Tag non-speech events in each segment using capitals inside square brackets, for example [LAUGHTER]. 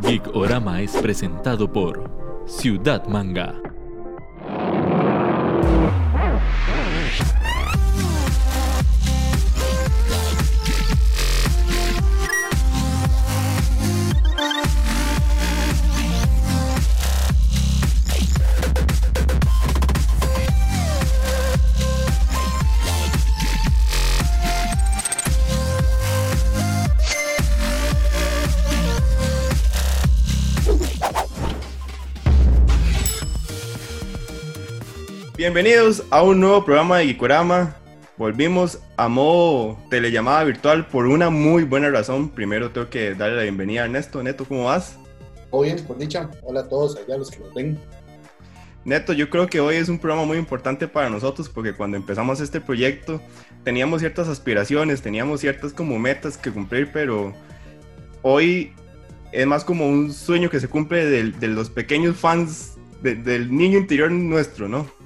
Geek Orama es presentado por Ciudad Manga. Bienvenidos a un nuevo programa de Gikorama. Volvimos a modo telellamada virtual por una muy buena razón. Primero tengo que darle la bienvenida a Ernesto. Neto, ¿cómo vas? Todo bien, por dicha. Hola a todos allá los que nos ven. Neto, yo creo que hoy es un programa muy importante para nosotros porque cuando empezamos este proyecto teníamos ciertas aspiraciones, teníamos ciertas como metas que cumplir, pero hoy es más como un sueño que se cumple de, de los pequeños fans, de- del niño interior nuestro, ¿no?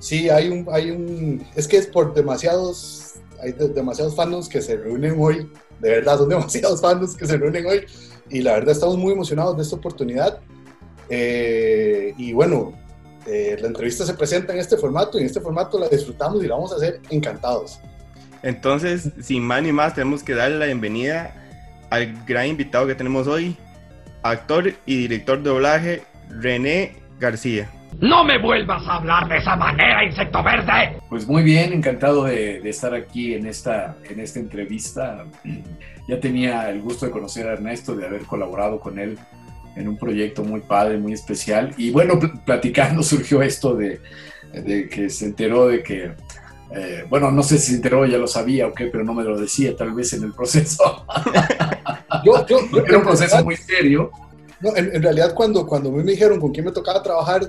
Sí, hay un, hay un, es que es por demasiados, hay de- demasiados fandoms que se reúnen hoy, de verdad, son [LAUGHS] demasiados fandoms que se reúnen hoy, y la verdad estamos muy emocionados de esta oportunidad. Eh, y bueno, eh, la entrevista se presenta en este formato, y en este formato la disfrutamos y la vamos a hacer encantados. Entonces, sin más ni más, tenemos que darle la bienvenida al gran invitado que tenemos hoy, actor y director de doblaje, René García. No me vuelvas a hablar de esa manera, insecto verde. Pues muy bien, encantado de, de estar aquí en esta, en esta entrevista. [CLEARS THROAT] Ya tenía el gusto de conocer a Ernesto, de haber colaborado con él en un proyecto muy padre, muy especial. Y bueno, pl- platicando [LAUGHS] surgió esto de, de que se enteró de que, eh, bueno, no sé si se enteró, ya lo sabía o qué, pero no me lo decía tal vez en el proceso. [LAUGHS] Yo, yo, yo- Era un proceso muy serio. No, en, en realidad cuando, cuando me dijeron con quién me tocaba trabajar,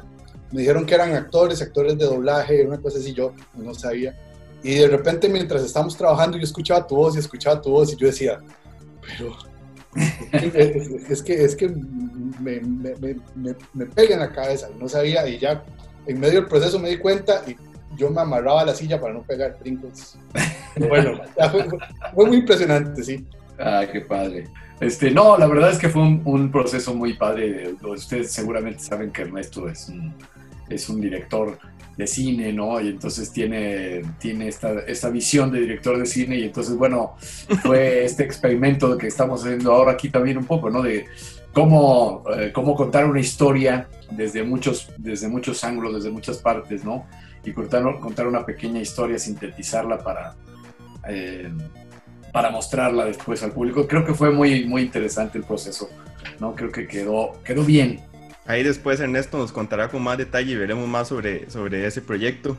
me dijeron que eran actores, actores de doblaje, una cosa así, yo no sabía. Y de repente mientras estábamos trabajando yo escuchaba tu voz y escuchaba tu voz y yo decía, pero es, es que, es que me, me, me, me, pega en la cabeza no sabía y ya en medio del proceso me di cuenta y yo me amarraba a la silla para no pegar brincos. Bueno, fue, fue muy impresionante, sí. Ay, qué padre. Este, no, la verdad es que fue un, un proceso muy padre. Ustedes seguramente saben que Ernesto es un, es un director de cine, ¿no? Y entonces tiene, tiene esta, esta visión de director de cine y entonces, bueno, fue [LAUGHS] este experimento que estamos haciendo ahora aquí también un poco, ¿no? De cómo, eh, cómo contar una historia desde muchos, desde muchos ángulos, desde muchas partes, ¿no? Y contar, contar una pequeña historia, sintetizarla para... eh, para mostrarla después al público. Creo que fue muy, muy interesante el proceso, ¿no? Creo que quedó, quedó bien. Ahí después Ernesto nos contará con más detalle y veremos más sobre, sobre ese proyecto.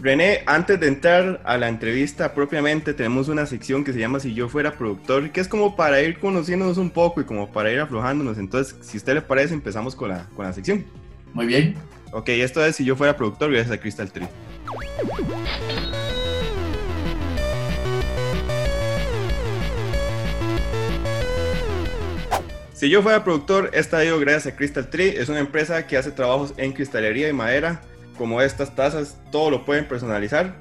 René, antes de entrar a la entrevista propiamente, tenemos una sección que se llama Si yo fuera productor, que es como para ir conociéndonos un poco y como para ir aflojándonos. Entonces, si a usted le parece, empezamos con la, con la sección. Muy bien. Ok, esto es Si yo fuera productor, gracias a Crystal Tree. Si yo fuera productor, esta digo gracias a Crystal Tree. Es una empresa que hace trabajos en cristalería y madera, como estas tazas, todo lo pueden personalizar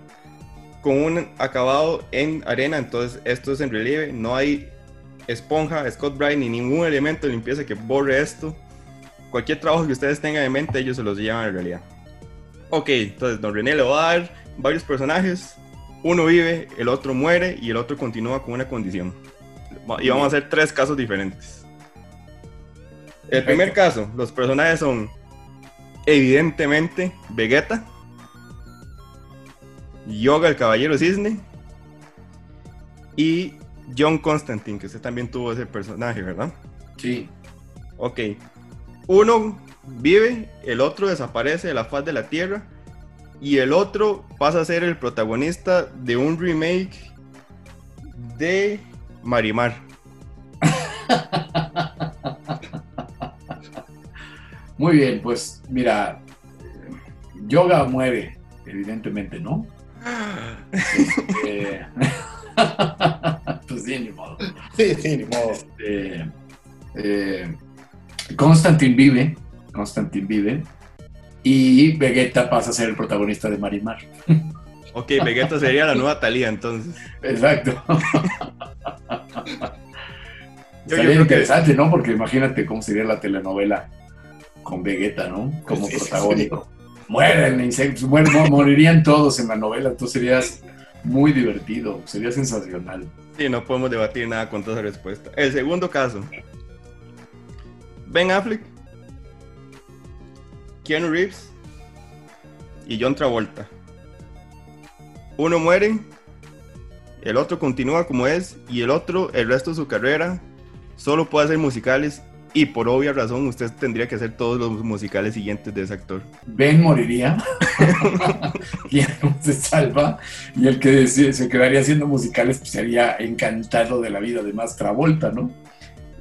con un acabado en arena. Entonces, esto es en relieve, no hay esponja, Scott Brite ni ningún elemento de limpieza que borre esto. Cualquier trabajo que ustedes tengan en mente, ellos se los llevan en realidad. Ok, entonces Don René le va a dar varios personajes. Uno vive, el otro muere y el otro continúa con una condición. Y vamos a hacer tres casos diferentes. El primer caso, los personajes son evidentemente Vegeta, Yoga el Caballero Cisne y John Constantine, que usted también tuvo ese personaje, ¿verdad? Sí. Ok. Uno vive, el otro desaparece de la faz de la Tierra y el otro pasa a ser el protagonista de un remake de Marimar. [LAUGHS] Muy bien, pues mira, yoga muere, evidentemente, ¿no? [LAUGHS] Este, [LAUGHS] pues sí, ni modo. Sí, sí, ni modo. Este, eh, Constantine vive, Constantine vive, y Vegeta pasa a ser el protagonista de Marimar. [LAUGHS] Ok, Vegeta sería la nueva Talía entonces. Exacto. Yo- yo Sería que- interesante, ¿no? Porque imagínate cómo sería la telenovela con Vegeta, ¿no? Como Sí, sí, protagónico. Mueren insectos, mo- morirían todos en la novela, entonces serías muy divertido, sería sensacional. Sí, no podemos debatir nada con toda esa respuesta. El segundo caso. Ben Affleck, Keanu Reeves y John Travolta. Uno muere, el otro continúa como es y el otro, el resto de su carrera, solo puede hacer musicales y por obvia razón usted tendría que hacer todos los musicales siguientes de ese actor. Ben moriría, [LAUGHS] Keanu se salva, y el que se, quedaría haciendo musicales pues, sería encantado de la vida de más Travolta, ¿no?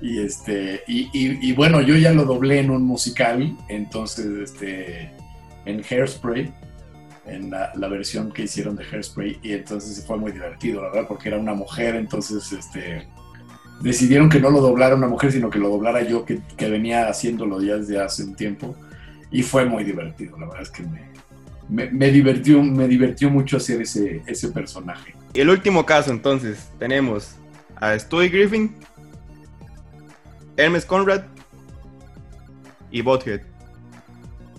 Y, este, y, y- y bueno, yo ya lo doblé en un musical, entonces este, en Hairspray, en la, versión que hicieron de Hairspray, y entonces fue muy divertido, verdad, porque era una mujer, entonces este, decidieron que no lo doblara una mujer, sino que lo doblara yo, que, que venía haciéndolo ya desde hace un tiempo, y fue muy divertido, la verdad es que me, me, me divirtió, me divirtió mucho hacer ese, ese personaje. Y el último caso, entonces, tenemos a Stewie Griffin, Hermes Conrad y Bothead.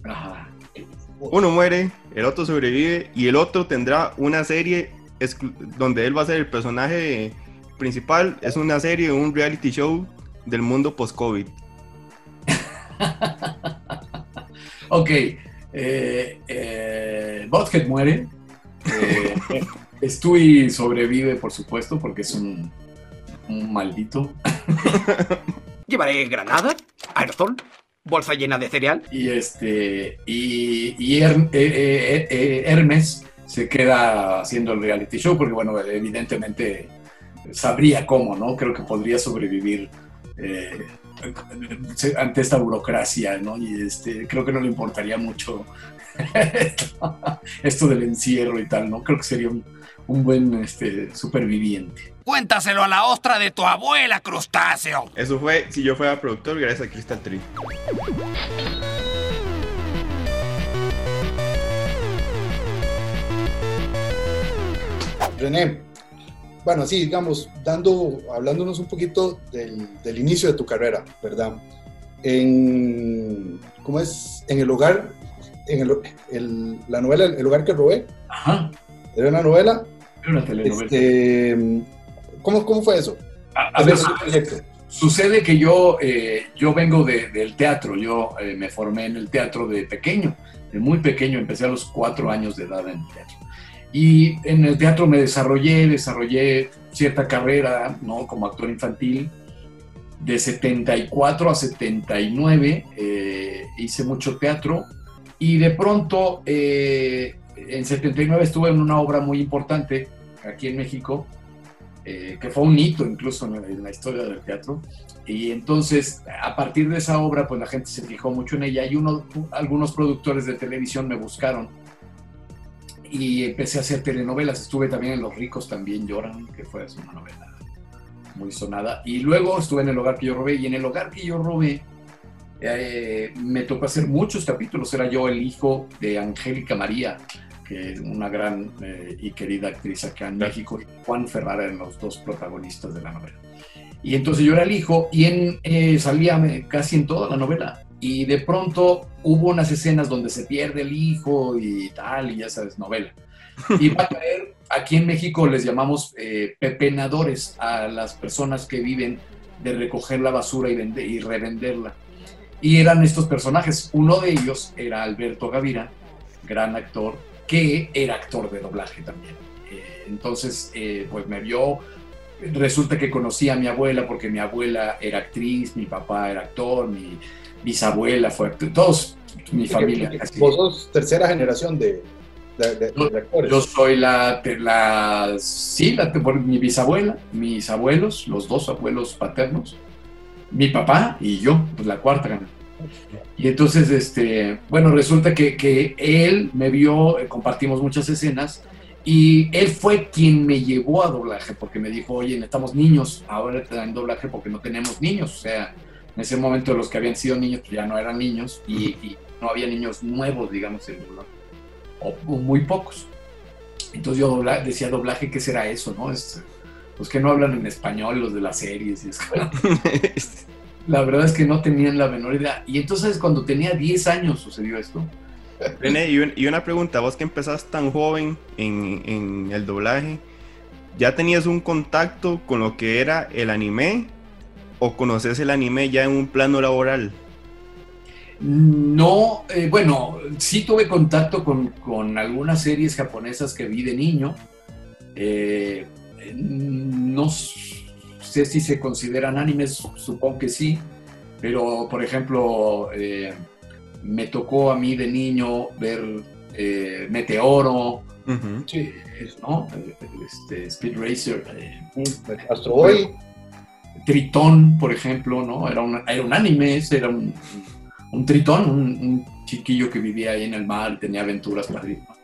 Ajá. Uno muere, el otro sobrevive y el otro tendrá una serie donde él va a ser el personaje principal. Es una serie, un reality show del mundo post-COVID. [LAUGHS] Ok, eh, eh, Butthead muere. Eh, [LAUGHS] Stewie sobrevive, por supuesto, porque es un, un maldito. [LAUGHS] Llevaré granada, aerosol, bolsa llena de cereal. Y este y, y Her- eh, eh, eh, Hermes se queda haciendo el reality show porque, bueno, evidentemente sabría cómo, ¿no? Creo que podría sobrevivir eh, ante esta burocracia, ¿no? Y este, creo que no le importaría mucho [LAUGHS] esto, del encierro y tal, ¿no? Creo que sería un, un buen este, superviviente. Cuéntaselo a la ostra de tu abuela, crustáceo. Eso fue, si yo fuera productor, gracias a Crystal Tree. René, bueno, sí, digamos, dando, hablándonos un poquito del, del inicio de tu carrera, ¿verdad? En, ¿cómo es? En el hogar, en el, el- la novela El hogar que robé, Ajá, era una novela, era una telenovela. este, ¿cómo, ¿cómo fue eso? A- a ver. Sucede que yo, eh, yo vengo de- del teatro, yo eh, me formé en el teatro de pequeño, de muy pequeño, empecé a los cuatro años de edad en el teatro. Y en el teatro me desarrollé, desarrollé cierta carrera, ¿no? Como actor infantil. De 74 a 79 eh, hice mucho teatro y de pronto eh, en 79 estuve en una obra muy importante aquí en México, eh, que fue un hito incluso en la, en la historia del teatro. Y entonces, a partir de esa obra, pues la gente se fijó mucho en ella y uno, algunos productores de televisión me buscaron y empecé a hacer telenovelas. Estuve también en Los ricos también lloran, que fue una novela muy sonada. Y luego estuve en El hogar que yo robé y en El hogar que yo robé eh, me tocó hacer muchos capítulos. Era yo el hijo de Angélica María, que es una gran eh, y querida actriz acá en México, y Juan Ferrara eran los dos protagonistas de la novela. Y entonces yo era el hijo y en, eh, salía eh, casi en toda la novela. Y de pronto hubo unas escenas donde se pierde el hijo y tal, y ya sabes, novela. Y va a caer, aquí en México les llamamos eh, pepenadores a las personas que viven de recoger la basura y, vende- y revenderla. Y eran estos personajes. Uno de ellos era Alberto Gavira, gran actor, que era actor de doblaje también. Eh, entonces, eh, pues me vio. Resulta que conocí a mi abuela porque mi abuela era actriz, mi papá era actor, mi bisabuela fue actor, todos, mi familia. casi. Vos sos tercera generación de, de, de- de actores. Yo soy la, la sí, la, mi bisabuela, mis abuelos, los dos abuelos paternos, mi papá y yo, pues la cuarta gana. Y entonces, este, bueno, resulta que, que él me vio, eh, compartimos muchas escenas y él fue quien me llevó a doblaje porque me dijo, oye, necesitamos niños, ahora te dan doblaje porque no tenemos niños, o sea, en ese momento los que habían sido niños pues ya no eran niños y, y no había niños nuevos, digamos, en doblaje, o, o muy pocos. Entonces yo dobla- decía doblaje, ¿qué será eso? no? Es los que no hablan en español, los de las series. y es como- [LAUGHS] la verdad es que no tenían la menor idea. Y entonces cuando tenía 10 años sucedió esto. René, y, un- y una pregunta, vos que empezás tan joven en, en el doblaje, ¿ya tenías un contacto con lo que era el anime? ¿O conoces el anime ya en un plano laboral? No, eh, bueno, sí tuve contacto con, con algunas series japonesas que vi de niño. Eh, no sé si se consideran animes, supongo que sí, pero por ejemplo, eh, me tocó a mí de niño ver eh, Meteoro, ¿no? Este, Speed Racer, eh, Astro Boy. Tritón, por ejemplo, ¿no? Era un, era un anime, era un, un tritón, un, un chiquillo que vivía ahí en el mar, tenía aventuras padrísimas.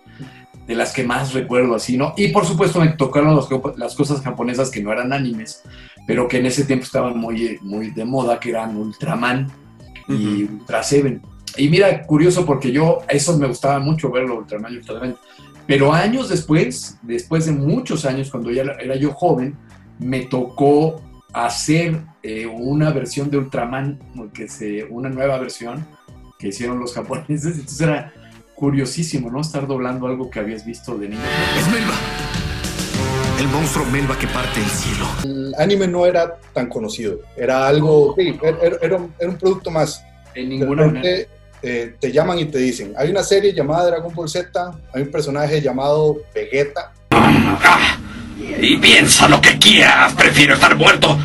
De las que más recuerdo así, ¿no? Y por supuesto me tocaron los- las cosas japonesas que no eran animes, pero que en ese tiempo estaban muy, muy de moda, que eran Ultraman y Ultra Seven. Y mira, curioso porque yo, a eso me gustaba mucho verlo, Ultraman y Ultra Seven. Pero años después, después de muchos años, cuando ya era yo joven, me tocó hacer eh, una versión de Ultraman, que se, una nueva versión que hicieron los [LAUGHS] japoneses. Entonces era curiosísimo, ¿no? Estar doblando algo que habías visto de niño. Es Melba. El monstruo Melba que parte el cielo. El anime no era tan conocido. Era algo. Sí, era, era- era un, era un producto más. En De ninguna manera. repente eh, te llaman y te dicen: hay una serie llamada Dragon Ball Z, hay un personaje llamado Vegeta. Y piensa lo que quieras, prefiero estar muerto.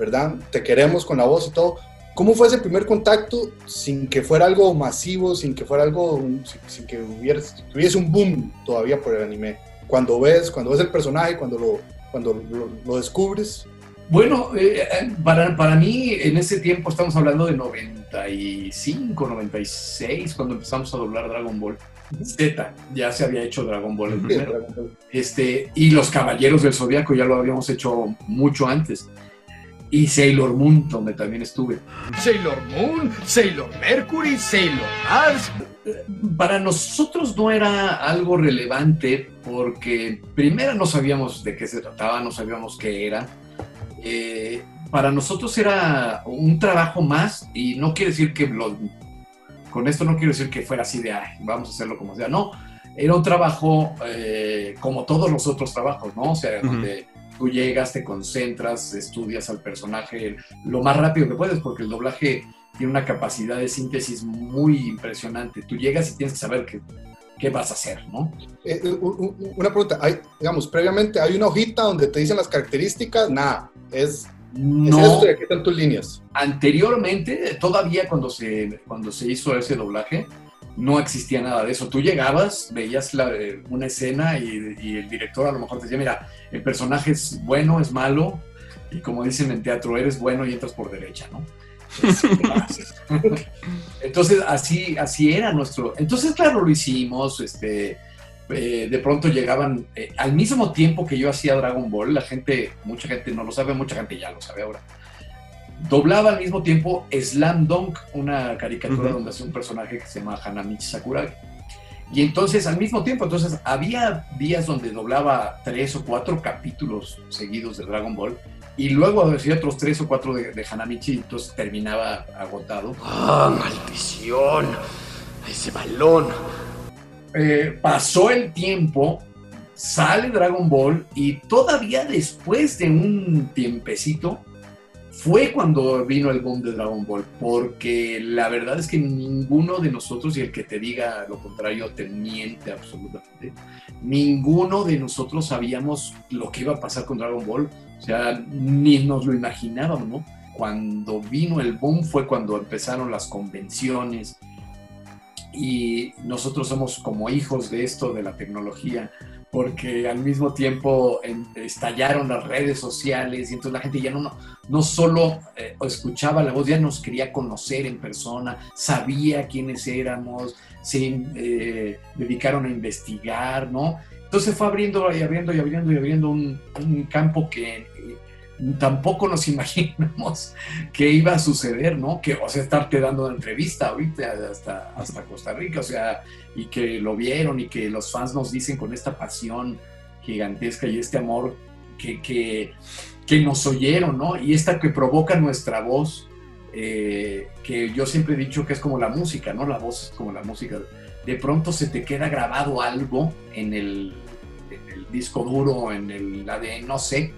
¿verdad? Te queremos con la voz y todo. ¿Cómo fue ese primer contacto sin que fuera algo masivo, sin que fuera algo, sin, sin que hubiera, que hubiese un boom todavía por el anime? Cuando ves, cuando ves el personaje, cuando lo, cuando lo, lo descubres, Bueno, eh, eh, para, para mí en ese tiempo estamos hablando de 95, 96, cuando empezamos a doblar Dragon Ball Z. Ya se había hecho Dragon Ball el primero. Este, y los Caballeros del Zodiaco ya lo habíamos hecho mucho antes. Y Sailor Moon, donde también estuve. Sailor Moon, Sailor Mercury, Sailor Mars. Para nosotros no era algo relevante porque primero no sabíamos de qué se trataba, no sabíamos qué era. Eh, para nosotros era un trabajo más y no quiere decir que lo- con esto no quiero decir que fuera así de "Ay, vamos a hacerlo como sea, no, era un trabajo eh, como todos los otros trabajos, ¿no? O sea, donde tú llegas, te concentras, estudias al personaje lo más rápido que puedes porque el doblaje tiene una capacidad de síntesis muy impresionante. Tú llegas y tienes que saber qué, qué vas a hacer, ¿no? Eh, u- una pregunta, hay, digamos, previamente hay una hojita donde te dicen las características, nada, es, es No, esto y aquí están tus líneas. anteriormente, todavía cuando se, cuando se hizo ese doblaje, no existía nada de eso. Tú llegabas, veías la- eh, una escena y, y el director a lo mejor te decía, mira, el personaje es bueno, es malo, y como dicen en teatro, eres bueno y entras por derecha, ¿no? Es- [LAUGHS] Entonces, así, así era nuestro. Entonces, claro, lo hicimos. Este, eh, de pronto llegaban, eh, al mismo tiempo que yo hacía Dragon Ball, la gente, mucha gente no lo sabe, mucha gente ya lo sabe ahora. Doblaba al mismo tiempo Slam Dunk, una caricatura donde hace un personaje que se llama Hanamichi Sakurai. Y entonces, al mismo tiempo, entonces había días donde doblaba tres o cuatro capítulos seguidos de Dragon Ball y luego hacía otros tres o cuatro de, de Hanamichi, entonces terminaba agotado. ¡Ah, maldición! Ese balón. Eh, pasó el tiempo, sale Dragon Ball y todavía después de un tiempecito fue cuando vino el boom de Dragon Ball, porque la verdad es que ninguno de nosotros, y el que te diga lo contrario te miente absolutamente, ninguno de nosotros sabíamos lo que iba a pasar con Dragon Ball, o sea, ni nos lo imaginábamos, ¿no? Cuando vino el boom fue cuando empezaron las convenciones, y nosotros somos como hijos de esto, de la tecnología, porque al mismo tiempo estallaron las redes sociales y entonces la gente ya no, no, solo eh, escuchaba la voz, ya nos quería conocer en persona, sabía quiénes éramos, se eh, dedicaron a investigar, ¿no? Entonces fue abriendo y abriendo y abriendo y abriendo un, un campo que tampoco nos [LAUGHS] imaginamos que iba a suceder, ¿no? Que, o sea, estarte dando una entrevista ahorita hasta, hasta Costa Rica, o sea, y que lo vieron y que los fans nos dicen con esta pasión gigantesca y este amor que, que, que nos oyeron, ¿no? Y esta que provoca nuestra voz, eh, que yo siempre he dicho que es como la música, ¿no? La voz es como la música. De pronto se te queda grabado algo en el, en el disco duro, en el ADN, no sé,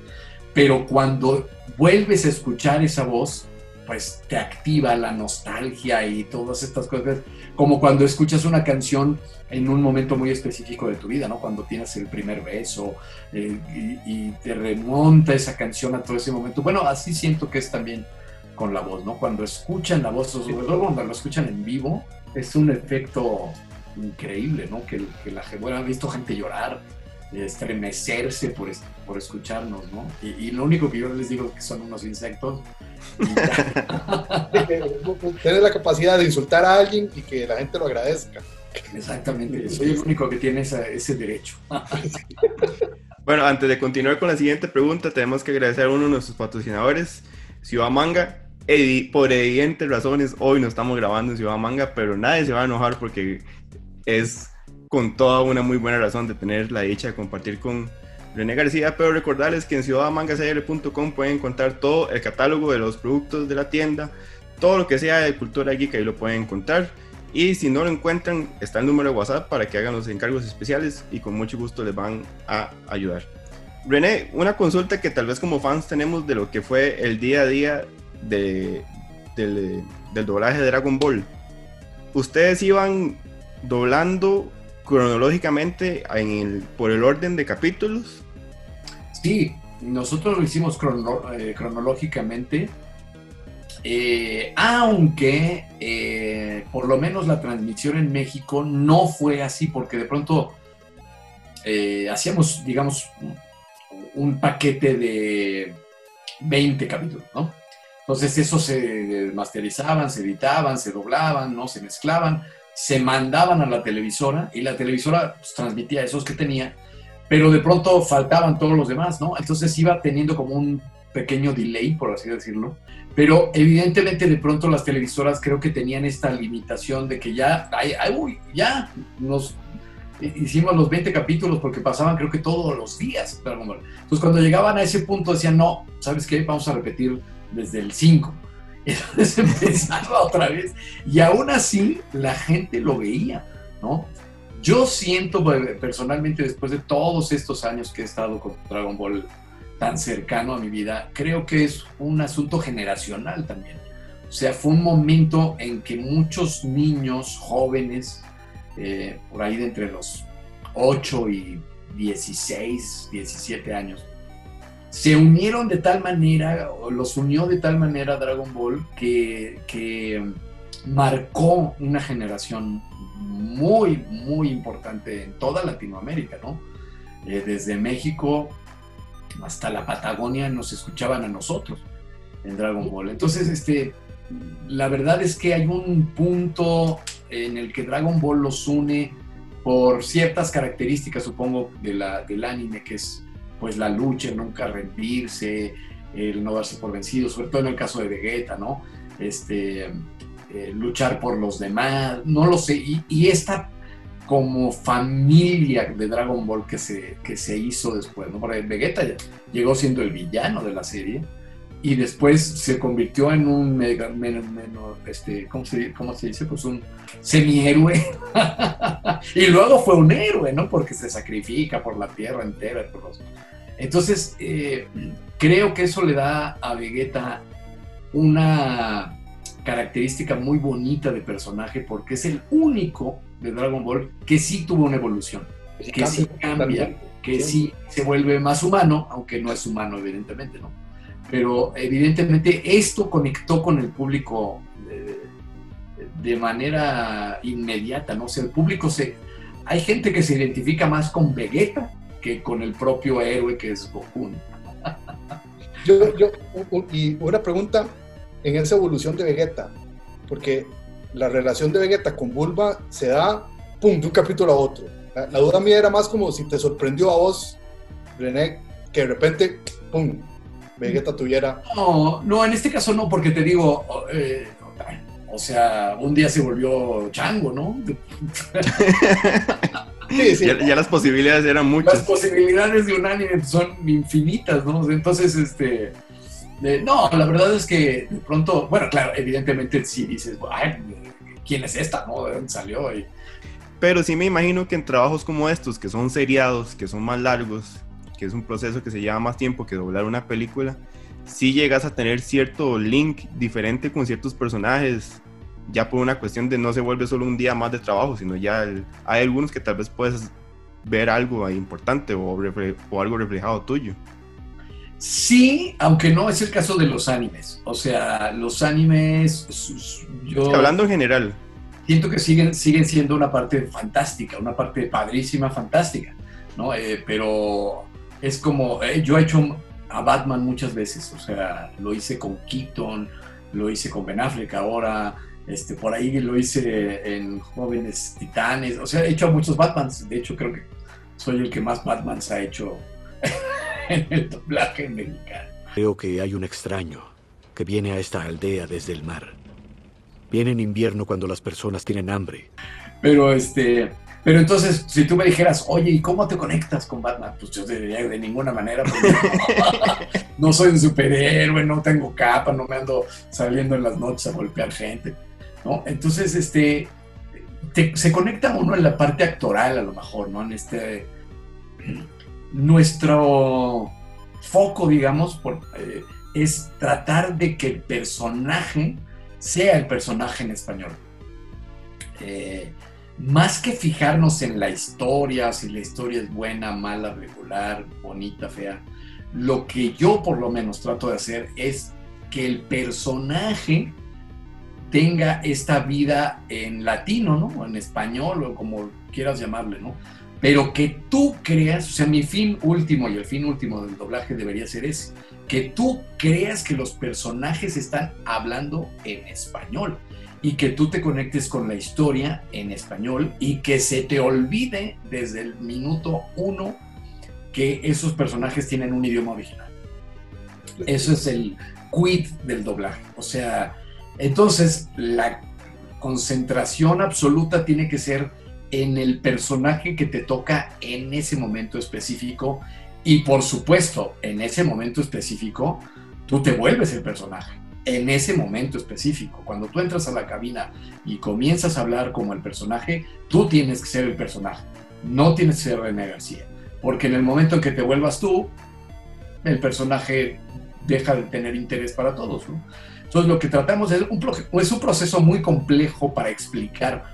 pero cuando vuelves a escuchar esa voz, pues te activa la nostalgia y todas estas cosas, como cuando escuchas una canción en un momento muy específico de tu vida, ¿no? Cuando tienes el primer beso eh, y, y te remonta esa canción a todo ese momento. Bueno, así siento que es también con la voz, ¿no? Cuando escuchan la voz, sobre todo cuando lo escuchan en vivo, es un efecto increíble, ¿no? Que, que la gente, bueno, he visto gente llorar, estremecerse por, es- por escucharnos, ¿no? Y, y lo único que yo les digo es que son unos insectos. [LAUGHS] Tienes la capacidad de insultar a alguien y que la gente lo agradezca. Exactamente, soy el único que tiene esa- ese derecho. [LAUGHS] Bueno, antes de continuar con la siguiente pregunta, tenemos que agradecer a uno de nuestros patrocinadores, Ciudad Manga. Edi- por evidentes razones, hoy no estamos grabando en Ciudad Manga, pero nadie se va a enojar porque es con toda una muy buena razón de tener la dicha de compartir con René García. Pero recordarles que en ciudadmangacr.com pueden encontrar todo el catálogo de los productos de la tienda, todo lo que sea de cultura geek, ahí lo pueden encontrar. Y si no lo encuentran, está el número de WhatsApp para que hagan los encargos especiales y con mucho gusto les van a ayudar. René, una consulta que tal vez como fans tenemos de lo que fue el día a día de, del doblaje de Dragon Ball. ¿Ustedes iban doblando cronológicamente en el- por el orden de capítulos? Sí, nosotros lo hicimos eh, cronológicamente, eh, aunque eh, por lo menos la transmisión en México no fue así, porque de pronto hacíamos, digamos, un, paquete de 20 capítulos, ¿no? Entonces esos se masterizaban, se editaban, se doblaban, ¿no? Se mezclaban, se mandaban a la televisora y la televisora pues, transmitía esos que tenía pero de pronto faltaban todos los demás, ¿no? Entonces iba teniendo como un pequeño delay, por así decirlo, pero evidentemente de pronto las televisoras creo que tenían esta limitación de que ya, ay, ay, uy, ya nos hicimos los 20 capítulos porque pasaban creo que todos los días. Entonces cuando llegaban a ese punto decían, no, ¿sabes qué? Vamos a repetir desde el 5. [LAUGHS] Entonces empezaba otra vez y aún así la gente lo veía, ¿no? Yo siento personalmente, después de todos estos años que he estado con Dragon Ball tan cercano a mi vida, creo que es un asunto generacional también. O sea, fue un momento en que muchos niños jóvenes, eh, por ahí de entre los 8 y 16, 17 años, se unieron de tal manera, o los unió de tal manera Dragon Ball, que, que marcó una generación muy, muy importante en toda Latinoamérica, ¿no? Eh, desde México hasta la Patagonia nos escuchaban a nosotros en Dragon Ball. Entonces, este, la verdad es que hay un punto en el que Dragon Ball los une por ciertas características, supongo, de la, del anime, que es pues la lucha, el nunca rendirse, el no darse por vencido, sobre todo en el caso de Vegeta, ¿no? Este, eh, luchar por los demás, no lo sé, y, y, esta como familia de Dragon Ball que se, que se hizo después, ¿no? Porque Vegeta llegó siendo el villano de la serie y después se convirtió en un, mega, este, ¿cómo, se, ¿cómo se dice? Pues un semihéroe [LAUGHS] y luego fue un héroe, ¿no? Porque se sacrifica por la tierra entera, por los... Entonces, eh, creo que eso le da a Vegeta una característica muy bonita de personaje porque es el único de Dragon Ball que sí tuvo una evolución, que, sí cambia, que sí. sí se vuelve más humano, aunque no es humano evidentemente, ¿no? Pero evidentemente esto conectó con el público de, de manera inmediata, ¿no? O sea, el público se... Hay gente que se identifica más con Vegeta que con el propio héroe que es Goku. [LAUGHS] Yo, yo, y una pregunta en esa evolución de Vegeta, porque la relación de Vegeta con Bulma se da, pum, de un capítulo a otro. La, la, duda mía era más como si te sorprendió a vos, René, que de repente, pum, Vegeta tuviera... No, no, en este caso no, porque te digo, eh, o sea, un día se volvió chango, ¿no? [LAUGHS] [LAUGHS] Sí, sí. Ya, ya las posibilidades eran Las muchas. posibilidades de un anime son infinitas, ¿no? Entonces, este... no, la verdad es que de pronto, bueno, claro, evidentemente sí dices, ay, ¿quién es esta, no? ¿De dónde salió? Y, Pero sí me imagino que en trabajos como estos, que son seriados, que son más largos, que es un proceso que se lleva más tiempo que doblar una película, sí llegas a tener cierto link diferente con ciertos personajes, ya por una cuestión de no se vuelve solo un día más de trabajo, sino ya el- hay algunos que tal vez puedes ver algo ahí importante o, refle- o algo reflejado tuyo. Sí, aunque no es el caso de los animes. O sea, los animes, s- s- yo Es que hablando en general, siento que siguen, siguen siendo una parte fantástica, una parte padrísima, fantástica, ¿no? Eh, pero es como, eh, yo he hecho a Batman muchas veces, o sea, lo hice con Keaton, lo hice con Ben Affleck ahora, este, por ahí lo hice en Jóvenes Titanes, o sea, he hecho a muchos Batmans, de hecho creo que soy el que más Batmans ha hecho [LAUGHS] en el doblaje mexicano. Creo que hay un extraño que viene a esta aldea desde el mar. Viene en invierno cuando las personas tienen hambre. Pero este, pero entonces, si tú me dijeras, oye, ¿y cómo te conectas con Batman? Pues yo te diría de ninguna manera, [LAUGHS] no soy un superhéroe, no tengo capa, no me ando saliendo en las noches a golpear gente, ¿no? Entonces, este, te- se conecta uno en la parte actoral, a lo mejor, ¿no? En este, nuestro foco, digamos, por, eh, es tratar de que el personaje sea el personaje en español. Eh, más que fijarnos en la historia, si la historia es buena, mala, regular, bonita, fea, lo que yo por lo menos trato de hacer es que el personaje tenga esta vida en latino, ¿no? En español o como quieras llamarle, ¿no? Pero que tú creas, o sea, mi fin último y el fin último del doblaje debería ser ese, que tú creas que los personajes están hablando en español y que tú te conectes con la historia en español y que se te olvide desde el minuto uno que esos personajes tienen un idioma original. Eso es el quid del doblaje. O sea, entonces la concentración absoluta tiene que ser en el personaje que te toca en ese momento específico y por supuesto, en ese momento específico, tú te vuelves el personaje en ese momento específico. Cuando tú entras a la cabina y comienzas a hablar como el personaje, tú tienes que ser el personaje, no tienes que ser René García. Porque en el momento en que te vuelvas tú, el personaje deja de tener interés para todos. ¿no? Entonces lo que tratamos es un, es un proceso muy complejo para explicar,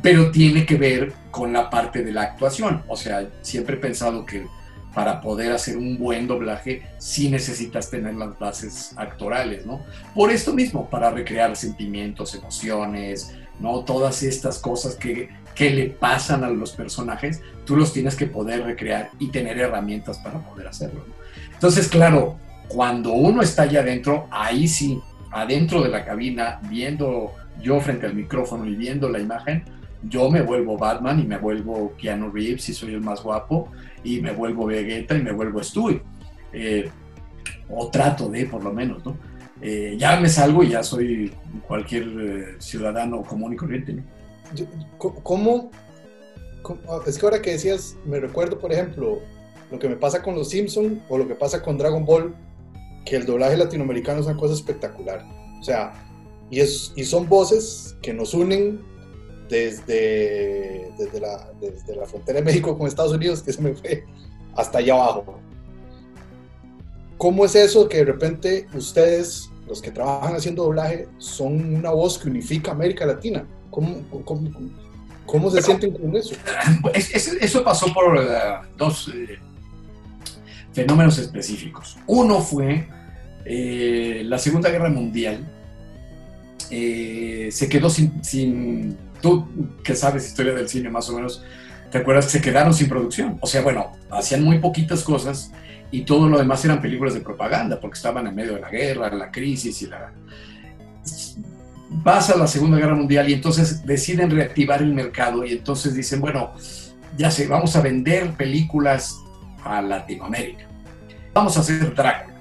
pero tiene que ver con la parte de la actuación. O sea, siempre he pensado que para poder hacer un buen doblaje sí necesitas tener las bases actorales, ¿no? Por esto mismo, para recrear sentimientos, emociones, ¿no? Todas estas cosas que, que le pasan a los personajes, tú los tienes que poder recrear y tener herramientas para poder hacerlo. ¿no? Entonces, claro, cuando uno está allá adentro, ahí sí, adentro de la cabina, viendo yo frente al micrófono y viendo la imagen, yo me vuelvo Batman y me vuelvo Keanu Reeves y soy el más guapo y me vuelvo Vegeta y me vuelvo Stewie. Eh, o trato de, por lo menos, ¿no? Eh, ya me salgo y ya soy cualquier eh, ciudadano común y corriente, ¿no? ¿Cómo, ah, Es que ahora que decías, me recuerdo, por ejemplo, lo que me pasa con los Simpsons o lo que pasa con Dragon Ball, que el doblaje latinoamericano es una cosa espectacular. O sea, y, es, y son voces que nos unen desde, desde, la, desde la frontera de México con Estados Unidos, que se me fue, hasta allá abajo. ¿Cómo es eso que de repente ustedes, los que trabajan haciendo doblaje, son una voz que unifica América Latina? ¿Cómo, cómo, cómo se sienten con eso? Es- es- eso pasó por eh, dos eh, fenómenos específicos. Uno fue eh, la Segunda Guerra Mundial. eh, se quedó sin, sin- Tú que sabes historia del cine más o menos, ¿te acuerdas? Se quedaron sin producción. O sea, bueno, hacían muy poquitas cosas y todo lo demás eran películas de propaganda porque estaban en medio de la guerra, la crisis y la... Pasa la Segunda Guerra Mundial y entonces deciden reactivar el mercado y entonces dicen, bueno, ya sé, vamos a vender películas a Latinoamérica. Vamos a hacer Drácula,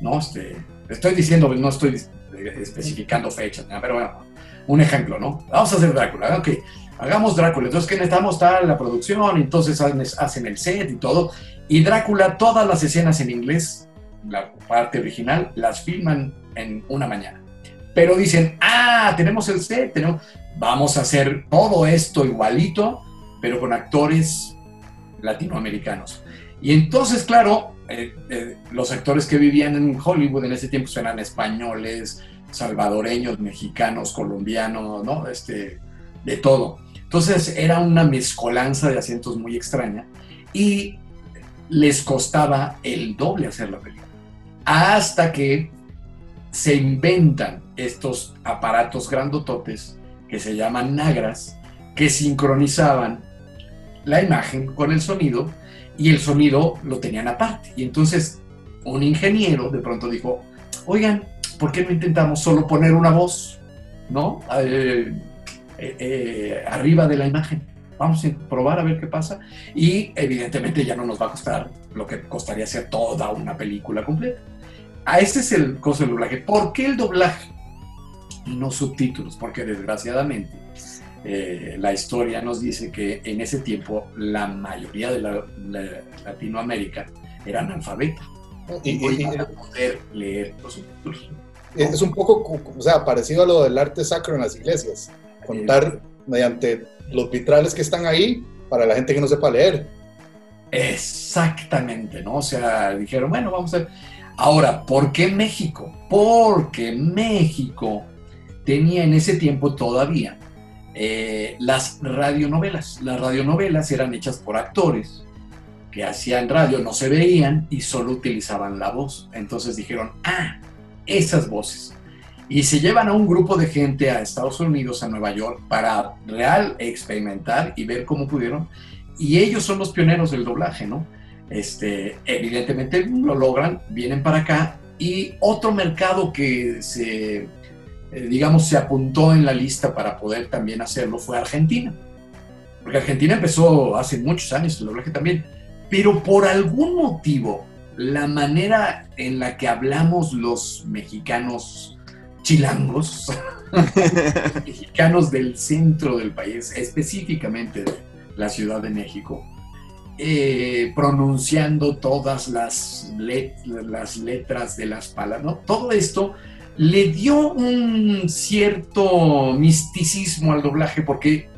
¿no? Este, estoy diciendo, no estoy especificando fechas, pero bueno, un ejemplo, ¿no? Vamos a hacer Drácula, ok, hagamos Drácula, entonces que necesitamos tal la producción, entonces hacen el set y todo, y Drácula, todas las escenas en inglés, la parte original, las filman en una mañana. Pero dicen, ah, tenemos el set, tenemos, vamos a hacer todo esto igualito, pero con actores latinoamericanos. Y entonces, claro, eh, eh, los actores que vivían en Hollywood en ese tiempo eran españoles, salvadoreños, mexicanos, colombianos, ¿no? Este, de todo. Entonces era una mezcolanza de acentos muy extraña y les costaba el doble hacer la película. Hasta que se inventan estos aparatos grandototes que se llaman nagras, que sincronizaban la imagen con el sonido y el sonido lo tenían aparte. Y entonces un ingeniero de pronto dijo, oigan, ¿por qué no intentamos solo poner una voz, ¿no? Eh, eh, eh, arriba de la imagen. Vamos a probar a ver qué pasa. Y evidentemente ya no nos va a costar lo que costaría hacer toda una película completa. A este es el costo del doblaje. ¿Por qué el doblaje? Y no subtítulos, porque desgraciadamente eh, la historia nos dice que en ese tiempo la mayoría de la, la- Latinoamérica era analfabeta. Y, Y, y- a poder leer los subtítulos. es un poco, o sea, parecido a lo del arte sacro en las iglesias. Contar mediante los vitrales que están ahí para la gente que no sepa leer. Exactamente, ¿no? O sea, dijeron, bueno, vamos a ver. Ahora, ¿por qué México? Porque México tenía en ese tiempo todavía eh, las radionovelas. Las radionovelas eran hechas por actores que hacían radio, no se veían y solo utilizaban la voz. Entonces dijeron, ah, esas voces. Y se llevan a un grupo de gente a Estados Unidos, a Nueva York, para real experimentar y ver cómo pudieron y ellos son los pioneros del doblaje, ¿no? Este, evidentemente lo logran, vienen para acá y otro mercado que se, eh, digamos, se apuntó en la lista para poder también hacerlo fue Argentina. Porque Argentina empezó hace muchos años el doblaje también, pero por algún motivo la manera en la que hablamos los mexicanos chilangos, [LAUGHS] mexicanos del centro del país, específicamente de la Ciudad de México, eh, pronunciando todas las, let- las letras de las palabras, ¿no? Todo esto le dio un cierto misticismo al doblaje porque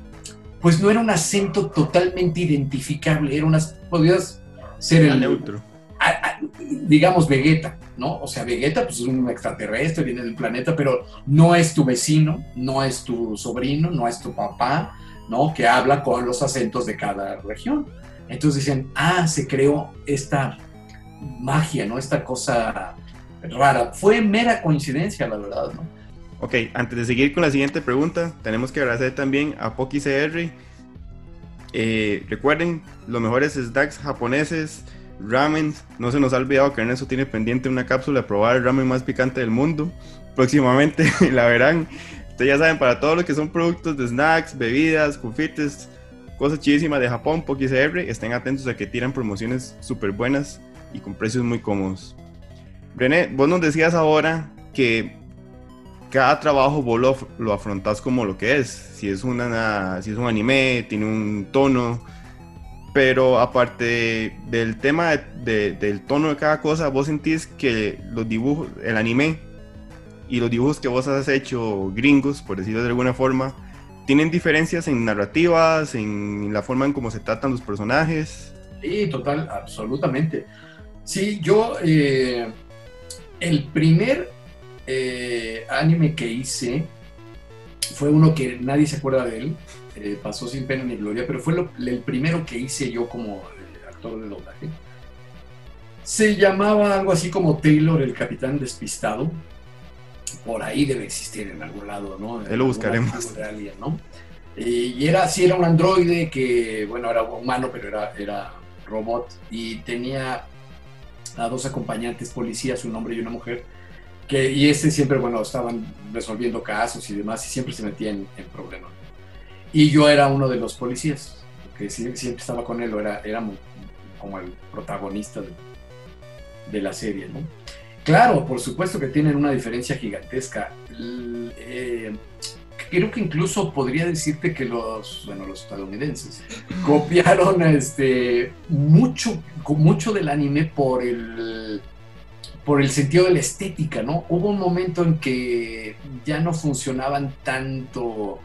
pues no era un acento totalmente identificable, era unas, podías ser el, neutro. a- a- digamos Vegeta, ¿no? O sea, Vegeta pues, es un extraterrestre, viene del planeta, pero no es tu vecino, no es tu sobrino, no es tu papá, ¿no? Que habla con los acentos de cada región. Entonces dicen, ah, se creó esta magia, ¿no? Esta cosa rara. Fue mera coincidencia, la verdad, ¿no? Ok, antes de seguir con la siguiente pregunta, tenemos que agradecer también a Poki CR. Eh, recuerden, los mejores snacks japoneses, ramen. No se nos ha olvidado que Ernesto tiene pendiente una cápsula de probar el ramen más picante del mundo. Próximamente [LAUGHS] la verán. Ustedes ya saben, para todos los que son productos de snacks, bebidas, confites, cosas chidísimas de Japón, Poki CR, estén atentos a que tiran promociones súper buenas y con precios muy cómodos. René, vos nos decías ahora que cada trabajo vos lo, lo afrontás como lo que es. Si es, una, si es un anime, tiene un tono. Pero aparte del tema de- de- del tono de cada cosa, vos sentís que los dibujos, el anime y los dibujos que vos has hecho gringos, por decirlo de alguna forma, tienen diferencias en narrativas, en la forma en cómo se tratan los personajes. Sí, total, absolutamente. Sí, yo, eh, el primer eh, anime que hice fue uno que nadie se acuerda de él, eh, pasó sin pena ni gloria, pero fue lo- el primero que hice yo como eh, actor de doblaje. Se llamaba algo así como Taylor, el capitán despistado. Por ahí debe existir en algún lado, ¿no? En lo buscaremos. archivo de alguien, ¿no? Y era, sí, era un androide que, bueno, era humano, pero era, era robot. Y tenía a dos acompañantes policías, un hombre y una mujer. Que, y este siempre, bueno, estaban resolviendo casos y demás, y siempre se metían en problemas. Y yo era uno de los policías, que siempre estaba con él, o era, como el protagonista de, la serie, ¿no? Claro, por supuesto que tienen una diferencia gigantesca. Eh, creo que incluso podría decirte que los, bueno, los estadounidenses copiaron este, mucho, mucho del anime por el, por el sentido de la estética, ¿no? Hubo un momento en que ya no funcionaban tanto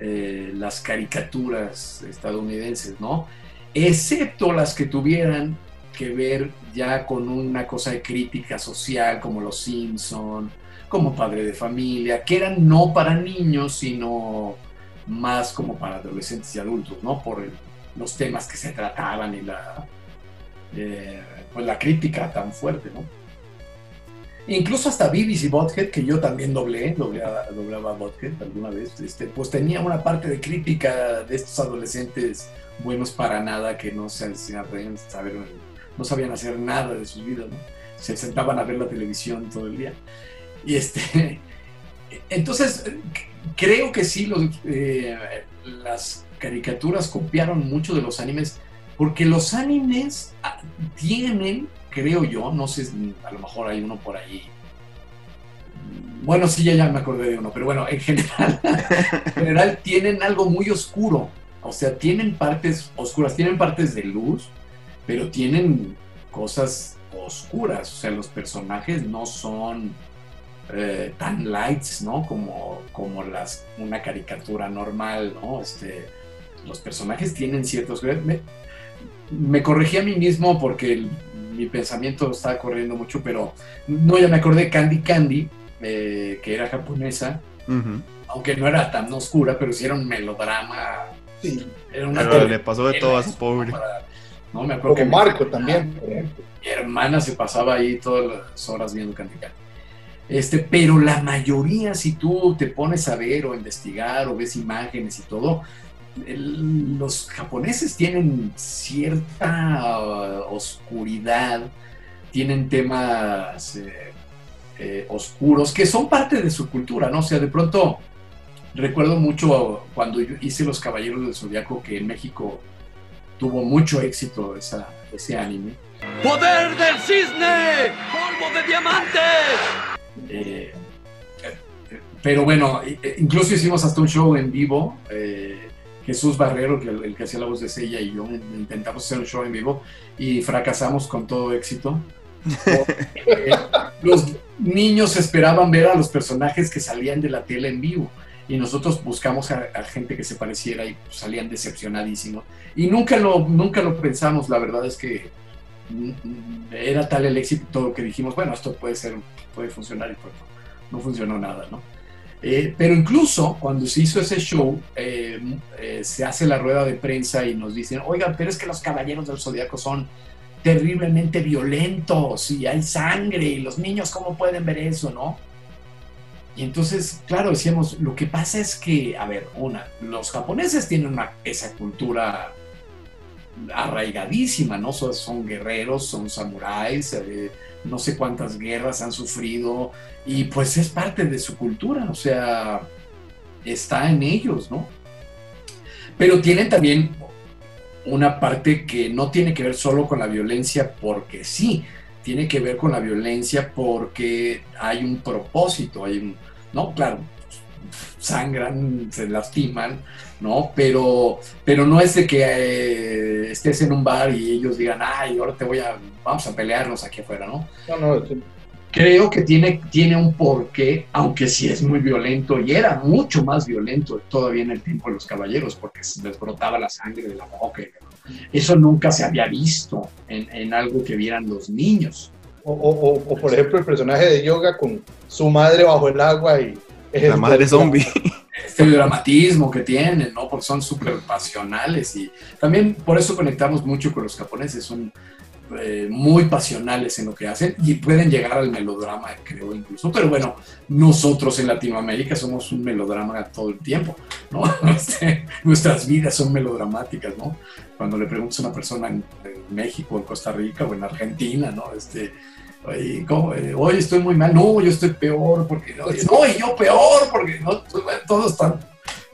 eh, las caricaturas estadounidenses, ¿no? Excepto las que tuvieran que ver ya con una cosa de crítica social como Los Simpson, como Padre de Familia, que eran no para niños, sino más como para adolescentes y adultos, ¿no? Por los temas que se trataban y la, eh, pues la crítica tan fuerte, ¿no? Incluso hasta Beavis y Butthead, que yo también doblé, doblaba, doblaba a Butthead alguna vez, este, pues tenía una parte de crítica de estos adolescentes buenos para nada que no se sabían, saber, no sabían hacer nada de sus vidas, ¿no? Se sentaban a ver la televisión todo el día. Y este, [LAUGHS] entonces, creo que sí, los, eh, las caricaturas copiaron mucho de los animes, porque los animes ah, tienen, creo yo, no sé, a lo mejor hay uno por ahí. Bueno, sí, ya, ya me acordé de uno, pero bueno, en general, [LAUGHS] en general tienen algo muy oscuro. O sea, tienen partes oscuras, tienen partes de luz, pero tienen cosas oscuras. O sea, los personajes no son eh, tan lights, ¿no? Como, como las, una caricatura normal, ¿no? Este, los personajes tienen ciertos... Me, me corregí a mí mismo porque el- mi pensamiento estaba corriendo mucho, pero no, ya me acordé Candy Candy, eh, que era japonesa, aunque no era tan oscura, pero sí era un melodrama. Sí. Era una Pero le pasó de todo a su telenovela, pobre. para- No, me acuerdo Como que mi- Marco también, mi hermana se pasaba ahí todas las horas viendo Candy Candy. Este, pero la mayoría, si tú te pones a ver o investigar o ves imágenes y todo, los japoneses tienen cierta uh, oscuridad, tienen temas eh, eh, oscuros que son parte de su cultura, ¿no? O sea, de pronto recuerdo mucho cuando hice Los Caballeros del Zodiaco que en México tuvo mucho éxito ese anime. ¡Poder del cisne! ¡Polvo de diamante! Eh, pero bueno, eh, incluso hicimos hasta un show en vivo. eh, Jesús Barrero, que el, el que hacía la voz de Sella y yo intentamos hacer un show en vivo y fracasamos con todo éxito. [LAUGHS] Los niños esperaban ver a los personajes que salían de la tele en vivo y nosotros buscamos a, a gente que se pareciera y pues, salían decepcionadísimos. Y nunca lo, nunca lo pensamos, la verdad es que era tal el éxito que dijimos, bueno, esto puede ser, puede funcionar y pues no, no funcionó nada, ¿no? Eh, pero incluso cuando se hizo ese show, eh, eh, se hace la rueda de prensa y nos dicen, oigan, pero es que los caballeros del zodiaco son terriblemente violentos y hay sangre y los niños, ¿cómo pueden ver eso, no? Y entonces, claro, decíamos, lo que pasa es que, a ver, una, los japoneses tienen una, esa cultura arraigadísima, ¿no? Son, guerreros, son samuráis, no sé cuántas guerras han sufrido y pues es parte de su cultura, o sea, está en ellos, ¿no? Pero tienen también una parte que no tiene que ver solo con la violencia porque sí, tiene que ver con la violencia porque hay un propósito, hay un, no, claro, sangran, se lastiman, ¿no? Pero, pero no es de que eh, estés en un bar y ellos digan, ay, ahora te voy a, vamos a pelearnos aquí afuera, ¿no? No, no, sí. Creo que tiene, tiene un porqué, aunque sí es muy violento y era mucho más violento todavía en el tiempo de los caballeros porque se les brotaba la sangre de la boca. Eso nunca se había visto en, en algo que vieran los niños. O, o- o- o, por ejemplo, el personaje de Yoga con su madre bajo el agua y... La madre zombie. [LAUGHS] este dramatismo que tienen, ¿no? Porque son súper pasionales y también por eso conectamos mucho con los japoneses, son eh, muy pasionales en lo que hacen y pueden llegar al melodrama, creo incluso, pero bueno, nosotros en Latinoamérica somos un melodrama todo el tiempo, ¿no? [LAUGHS] Este, nuestras vidas son melodramáticas, ¿no? Cuando le preguntas a una persona en, en México, en Costa Rica o en Argentina, ¿no? Este, Oye, ¿cómo? Eh, oye, estoy muy mal. No, yo estoy peor porque no, no yo peor porque no, pues, todos están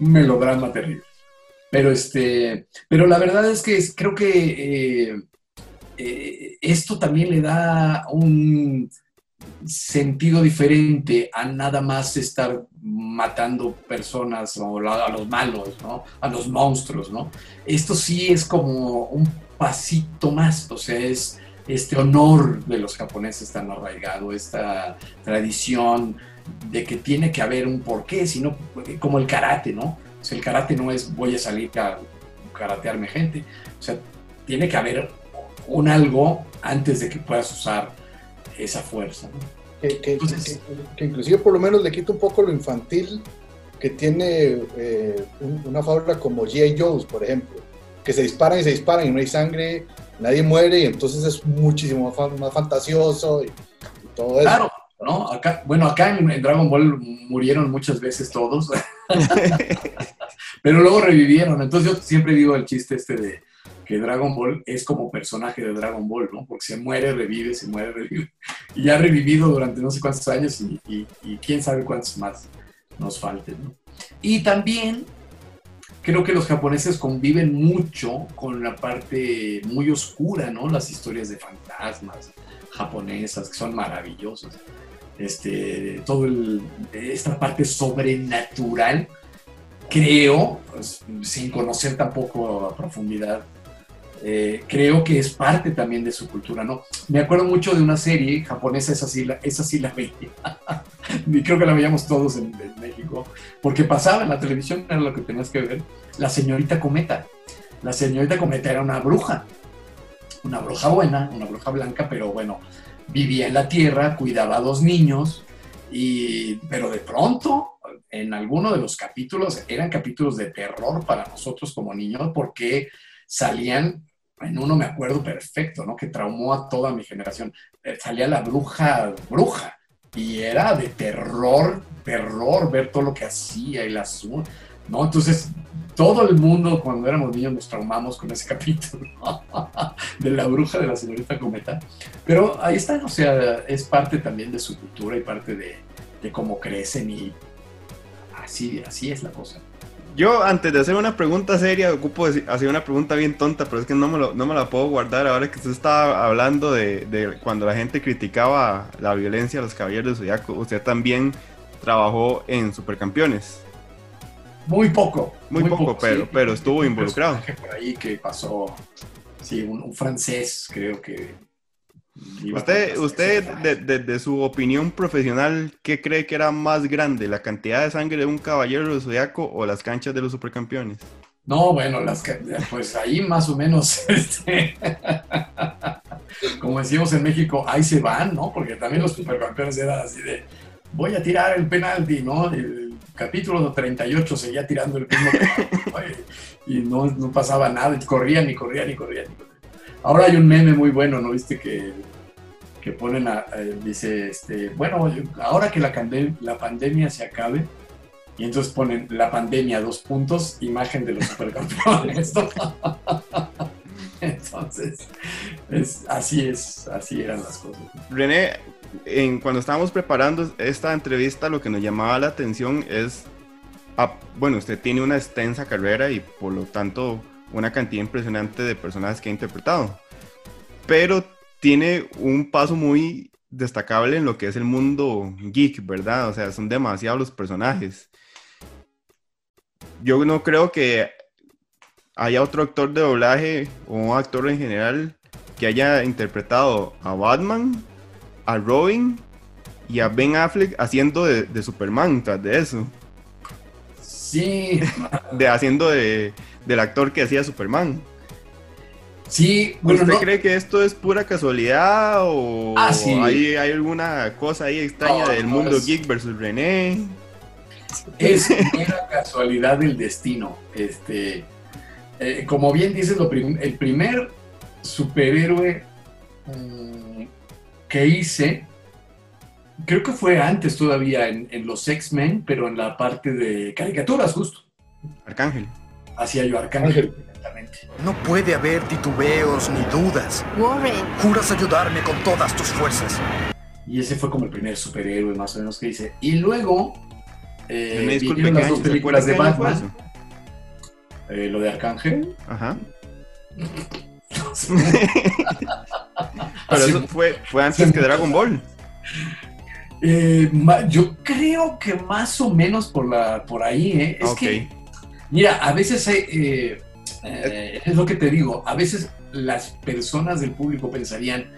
un melodrama terrible. Pero este, pero la verdad es que creo que eh, eh, esto también le da un sentido diferente a nada más estar matando personas o a los malos, ¿no? A los monstruos, ¿no? Esto sí es como un pasito más, o sea, es este honor de los japoneses tan arraigado, esta tradición de que tiene que haber un porqué, sino como el karate, ¿no? O sea, el karate no es voy a salir a karatearme gente, o sea, tiene que haber un algo antes de que puedas usar esa fuerza. ¿no? Que, que- Entonces- que- que inclusive por lo menos le quita un poco lo infantil que tiene eh, un- una fábula como G.I. Joe's, por ejemplo, que se disparan y se disparan y no hay sangre, nadie muere y entonces es muchísimo más, fan- más fantasioso y, y todo eso. Claro, ¿no? Acá, bueno, acá en, en Dragon Ball murieron muchas veces todos, [LAUGHS] pero luego revivieron. Entonces yo siempre digo el chiste este de que Dragon Ball es como personaje de Dragon Ball, ¿no? Porque se muere, revive, se muere, revive. Y ya ha revivido durante no sé cuántos años y, y- y quién sabe cuántos más nos falten, ¿no? Y también creo que los japoneses conviven mucho con la parte muy oscura, ¿no? Las historias de fantasmas japonesas que son maravillosas. Este, todo esta parte sobrenatural, creo, pues, sin conocer tampoco a profundidad, eh, creo que es parte también de su cultura, ¿no? Me acuerdo mucho de una serie japonesa, esa sí la, esa sí la [LAUGHS] veía, y creo que la veíamos todos en, en México, porque pasaba en la televisión, era lo que tenías que ver, la señorita Cometa. La señorita Cometa era una bruja, una bruja buena, una bruja blanca, pero bueno, vivía en la tierra, cuidaba a dos niños, y, pero de pronto, en alguno de los capítulos, eran capítulos de terror para nosotros como niños, porque salían, en uno me acuerdo perfecto, ¿no? Que traumó a toda mi generación. Eh, Salía la bruja, bruja, y era de terror, terror, ver todo lo que hacía y la su- ¿no? Entonces, todo el mundo cuando éramos niños nos traumamos con ese [LAUGHS] capítulo de la bruja de la señorita Cometa. Pero ahí está, o sea, es parte también de su cultura y parte de, de cómo crecen y así, así es la cosa. Yo, antes de hacer una pregunta seria, ocupo hacer una pregunta bien tonta, pero es que no me, lo- no me la puedo guardar ahora que usted estaba hablando de, de cuando la gente criticaba la violencia a los caballeros de Zodiaco. Usted también trabajó en Supercampeones. Muy poco. Muy poco, pero- sí. pero estuvo involucrado. Por ahí que pasó, sí, un, un francés, creo que. Usted, usted de, de- de su opinión profesional, ¿qué cree que era más grande? ¿La cantidad de sangre de un caballero de Zodiaco o las canchas de los Supercampeones? No, bueno, las pues ahí más o menos, [LAUGHS] este, como decimos en México, ahí se van, ¿no? Porque también los supercampeones eran así de, voy a tirar el penalti, ¿no? El capítulo 38 seguía tirando el mismo penalti, [LAUGHS] ¿no? y, y no, no pasaba nada, y corrían y corrían y corrían. y corrían. Ahora hay un meme muy bueno, ¿no? Viste que, que ponen, a, a- dice, este, bueno, ahora que la, pandemia se acabe, y entonces ponen la pandemia, dos puntos, imagen de los [LAUGHS] supercampeones. [LAUGHS] Entonces, es, así es, así eran las cosas. René, en, cuando estábamos preparando esta entrevista, lo que nos llamaba la atención es, ah, bueno, usted tiene una extensa carrera y por lo tanto una cantidad impresionante de personajes que ha interpretado, pero tiene un paso muy destacable en lo que es el mundo geek, ¿verdad? O sea, son demasiados los personajes. Yo no creo que haya otro actor de doblaje o un actor en general que haya interpretado a Batman, a Robin y a Ben Affleck haciendo de, de Superman tras de eso, Sí, de haciendo de, del actor que hacía Superman. sí, bueno, ¿Usted no, cree que esto es pura casualidad o Ah, sí. hay, hay alguna cosa ahí extraña No, del no, mundo es- geek versus René? es mera casualidad del destino. Este, eh, como bien dices, lo prim- el primer superhéroe mm, que hice, creo que fue antes todavía en, en los X-Men, pero en la parte de caricaturas, justo. Arcángel. Hacía yo Arcángel. No puede haber titubeos ni dudas. Warren, Juras ayudarme con todas tus fuerzas. Y ese fue como el primer superhéroe más o menos que hice. Y luego eh, Me disculpe, vinieron ¿qué las dos ¿se acuerda películas de Batman. Eh, lo de Arcángel. Ajá. [LAUGHS] Pero eso fue, fue antes que Dragon Ball. Eh, yo creo que más o menos por, la, por ahí, ¿eh? Es Ok. que, mira, a veces hay, eh, eh, es lo que te digo, a veces las personas del público pensarían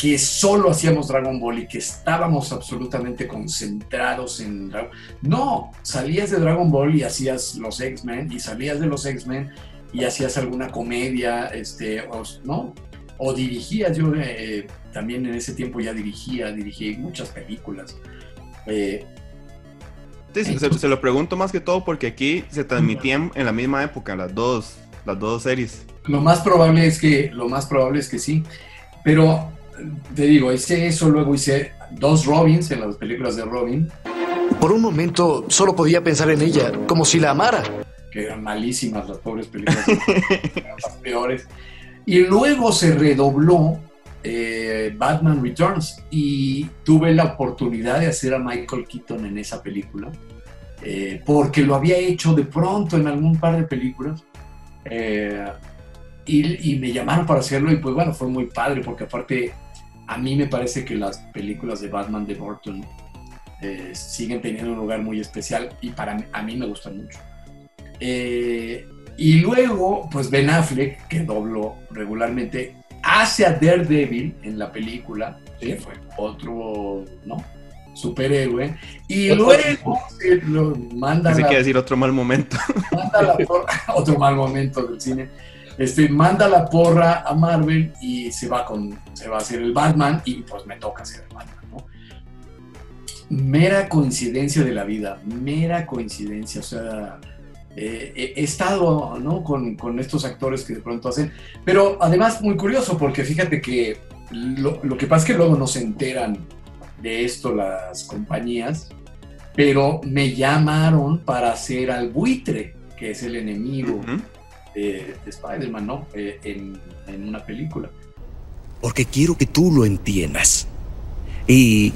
que solo hacíamos Dragon Ball y que estábamos absolutamente concentrados en Dragon No, salías de Dragon Ball y hacías los X-Men, y salías de los X-Men y hacías alguna comedia, este, o, ¿no? O dirigías, yo eh, también en ese tiempo ya dirigía, dirigí muchas películas. Eh, Sí, se, se lo pregunto más que todo porque aquí se transmitían en la misma época las dos, las dos series. Lo más probable es que, lo más probable es que sí. Pero te digo, hice eso, luego hice dos Robins en las películas de Robin, Por un momento solo podía pensar en ella, como si la amara. que eran malísimas las pobres películas, [LAUGHS] eran las peores. Y luego se redobló eh, Batman Returns y tuve la oportunidad de hacer a Michael Keaton en esa película, eh, porque lo había hecho de pronto en algún par de películas. eh, y, me llamaron para hacerlo y pues bueno, fue muy padre porque aparte a mí me parece que las películas de Batman de Burton siguen teniendo un lugar muy especial y para mí, a mí me gustan mucho. Y luego, pues Ben Affleck, que dobló regularmente, hace a Daredevil en la película, que fue otro, ¿no? Superhéroe. Y luego se lo manda Así la- que decir otro mal momento. manda la porra, [LAUGHS] otro mal momento del cine. Este, manda la porra a Marvel y se va con, se va a hacer el Batman y pues me toca hacer el Batman, ¿no? Mera coincidencia de la vida, mera coincidencia, o sea, eh, he, estado, ¿no? Con, con estos actores que de pronto hacen, pero además muy curioso porque fíjate que lo, lo que pasa es que luego no se enteran de esto las compañías, pero me llamaron para hacer al buitre, que es el enemigo de, de Spider-Man, ¿no? Eh, en, en una película. Porque quiero que tú lo entiendas. Y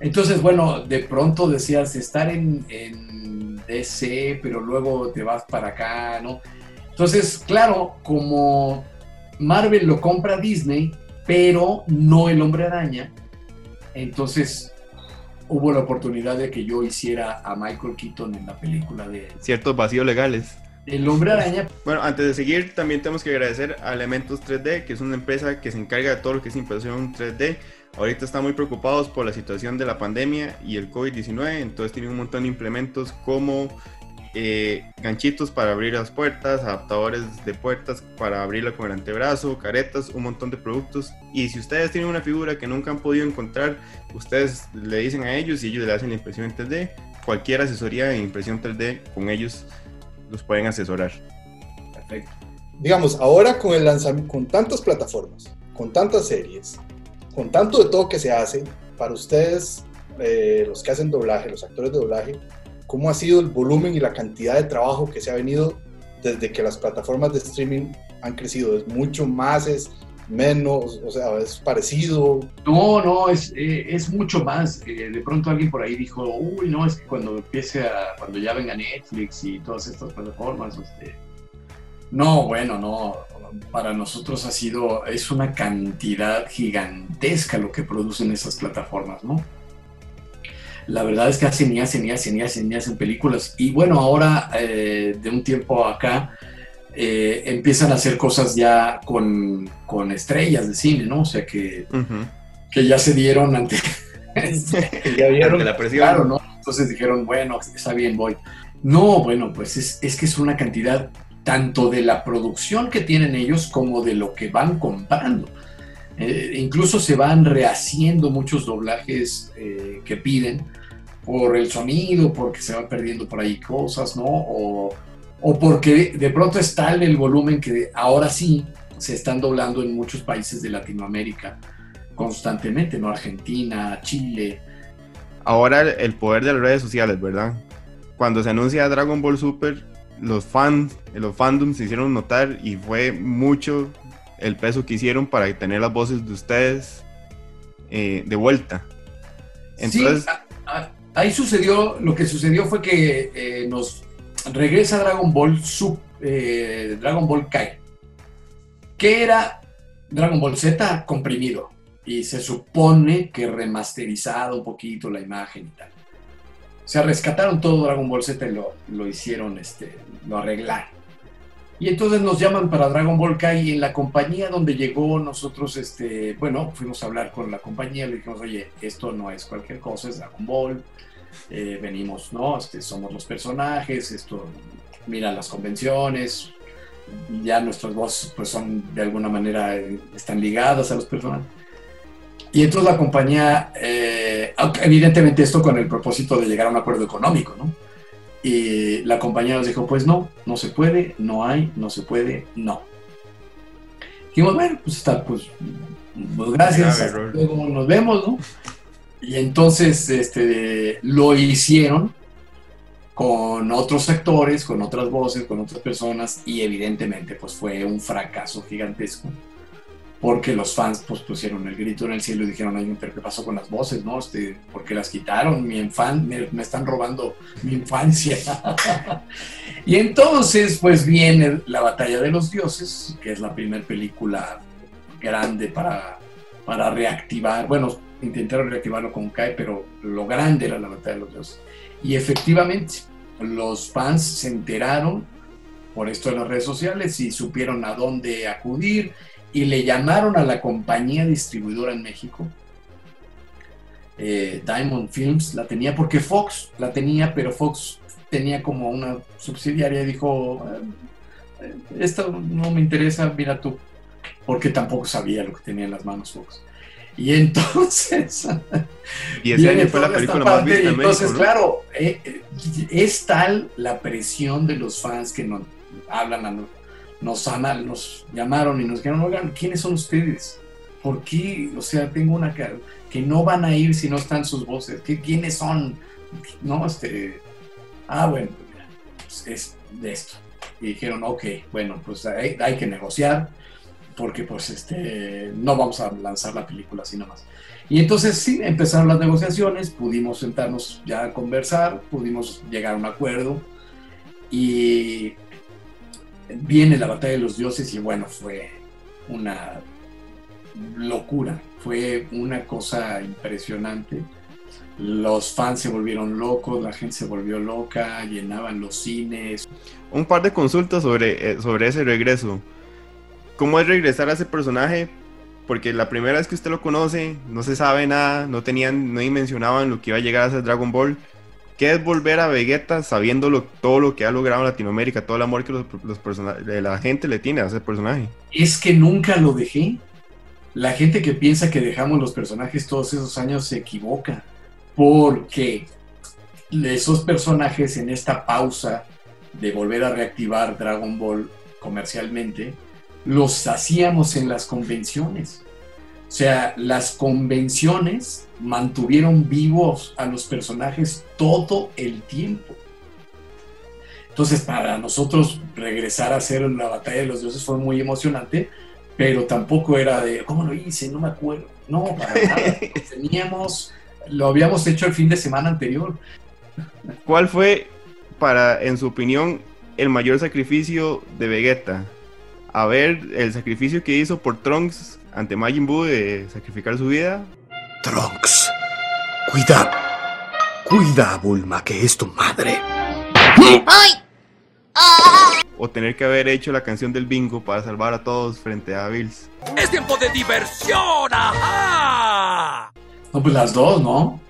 Entonces, bueno, de pronto decías estar en, en DC, pero luego te vas para acá, ¿no? Entonces, claro, como Marvel lo compra Disney, pero no el hombre araña, entonces hubo la oportunidad de que yo hiciera a Michael Keaton en la película de Ciertos vacíos legales. El hombre araña. Bueno, antes de seguir, también tenemos que agradecer a Elementos 3D, que es una empresa que se encarga de todo lo que es impresión 3D. Ahorita están muy preocupados por la situación de la pandemia y el COVID-19, entonces tienen un montón de implementos como eh, ganchitos para abrir las puertas, adaptadores de puertas para abrirla con el antebrazo, caretas, un montón de productos. Y si ustedes tienen una figura que nunca han podido encontrar, ustedes le dicen a ellos y ellos le hacen la impresión en 3D. Cualquier asesoría de impresión 3D con ellos los pueden asesorar. Perfecto. Digamos, ahora con el lanzamiento, con tantas plataformas, con tantas series, con tanto de todo que se hace, para ustedes, eh, los que hacen doblaje, los actores de doblaje, ¿cómo ha sido el volumen y la cantidad de trabajo que se ha venido desde que las plataformas de streaming han crecido? ¿Es mucho más? ¿Es menos? O sea, ¿es parecido? No, no, es, eh, mucho más. Eh, de pronto alguien por ahí dijo, uy, no, es que cuando empiece a, cuando ya venga Netflix y todas estas plataformas, este... No, bueno, no, para nosotros ha sido, es una cantidad gigantesca lo que producen esas plataformas, ¿no? La verdad es que hacen y hacen y hacen y hacen y hacen películas. Y bueno, ahora, eh, de un tiempo acá, eh, empiezan a hacer cosas ya con, con estrellas de cine, ¿no? O sea que, que ya se dieron ante, que [LAUGHS] [LAUGHS] ya vieron, Ante la presión. claro, ¿no? Entonces dijeron, bueno, está bien, voy. No, bueno, pues es, es que es una cantidad tanto de la producción que tienen ellos como de lo que van comprando. Eh, incluso se van rehaciendo muchos doblajes eh, que piden por el sonido, porque se van perdiendo por ahí cosas, ¿no? O, o porque de pronto es tal el volumen que ahora sí se están doblando en muchos países de Latinoamérica constantemente, ¿no? Argentina, Chile. Ahora el- poder de las redes sociales, ¿verdad? Cuando se anuncia Dragon Ball Super, los fans, los fandoms se hicieron notar y fue mucho el peso que hicieron para tener las voces de ustedes eh, de vuelta. Entonces, Sí, a- a- ahí sucedió, lo que sucedió fue que eh, nos regresa Dragon Ball Sub, eh, Dragon Ball Kai, que era Dragon Ball Z comprimido. y se supone que remasterizado un poquito la imagen y tal. O sea, rescataron todo Dragon Ball Z y lo, lo hicieron, este, lo arreglaron. Y entonces nos llaman para Dragon Ball Kai y en la compañía donde llegó nosotros, este, bueno, fuimos a hablar con la compañía, le dijimos, oye, esto no es cualquier cosa, es Dragon Ball, eh, venimos, ¿no? Este, somos los personajes, esto, mira las convenciones, ya nuestras voces pues son de alguna manera, eh, están ligadas a los personajes. Y entonces la compañía, eh, evidentemente esto con el propósito de llegar a un acuerdo económico, ¿no? Y la compañía nos dijo, pues no, no se puede, no hay, no se puede, no. Dijimos, bueno, pues está, pues, pues gracias, luego nos vemos, ¿no? Y entonces este, lo hicieron con otros actores, con otras voces, con otras personas y evidentemente pues fue un fracaso gigantesco porque los fans pues pusieron el grito en el cielo y dijeron, ay, pero ¿qué pasó con las voces, no? Este, ¿Por qué las quitaron? Mi infan me, me están robando mi infancia. [LAUGHS] y entonces pues viene la batalla de los dioses, que es la primera película grande para, para reactivar, bueno, intentaron reactivarlo con Kai, pero lo grande era la batalla de los dioses. Y efectivamente, los fans se enteraron por esto de las redes sociales y supieron a dónde acudir y le llamaron a la compañía distribuidora en México. Eh, Diamond Films la tenía porque Fox la tenía, pero Fox tenía como una subsidiaria y dijo, "Eh, esto no me interesa, mira tú, porque tampoco sabía lo que tenía en las manos Fox. Y [LAUGHS] entonces... Y ese año fue la película más vista Entonces, ¿no? claro, eh, eh, es tal la presión de los fans que nos hablan, a no- nos, nos llamaron y nos dijeron, oigan, ¿quiénes son ustedes? ¿Por qué? O sea, tengo una cara que no van a ir si no están sus voces. ¿Qué, ¿Quiénes son? No, este... Ah, bueno, pues pues es de esto. Y dijeron, ok, bueno, pues hay, hay que negociar porque pues este no vamos a lanzar la película así nomás. Y entonces sí, empezaron las negociaciones, pudimos sentarnos ya a conversar, pudimos llegar a un acuerdo y viene la batalla de los dioses y bueno, fue una locura, fue una cosa impresionante. Los fans se volvieron locos, la gente se volvió loca, llenaban los cines. Un par de consultas sobre, eh, sobre ese regreso. ¿Cómo es regresar a ese personaje? Porque la primera vez que usted lo conoce, no se sabe nada, no tenían, no mencionaban lo que iba a llegar a ser Dragon Ball. ¿Qué es volver a Vegeta sabiendo lo- todo lo que ha logrado Latinoamérica, todo el amor que la gente le tiene a ese personaje? Es que nunca lo dejé. La gente que piensa que dejamos los personajes todos esos años se equivoca, porque esos personajes en esta pausa de volver a reactivar Dragon Ball comercialmente, los hacíamos en las convenciones. O sea, las convenciones mantuvieron vivos a los personajes todo el tiempo. Entonces, para nosotros regresar a hacer la batalla de los dioses fue muy emocionante, pero tampoco era de, ¿cómo lo hice? No me acuerdo. No, para [LAUGHS] nada. Teníamos, lo habíamos hecho el fin de semana anterior. ¿Cuál fue, para, en su opinión, el mayor sacrificio de Vegeta? A ver, el sacrificio que hizo por Trunks ante Majin Buu de sacrificar su vida. Trunks, cuida. Cuida a Bulma, que es tu madre. O tener que haber hecho la canción del bingo para salvar a todos frente a Bills. ¡Es tiempo de diversión! ¡Ajá! No, pues las dos, ¿no?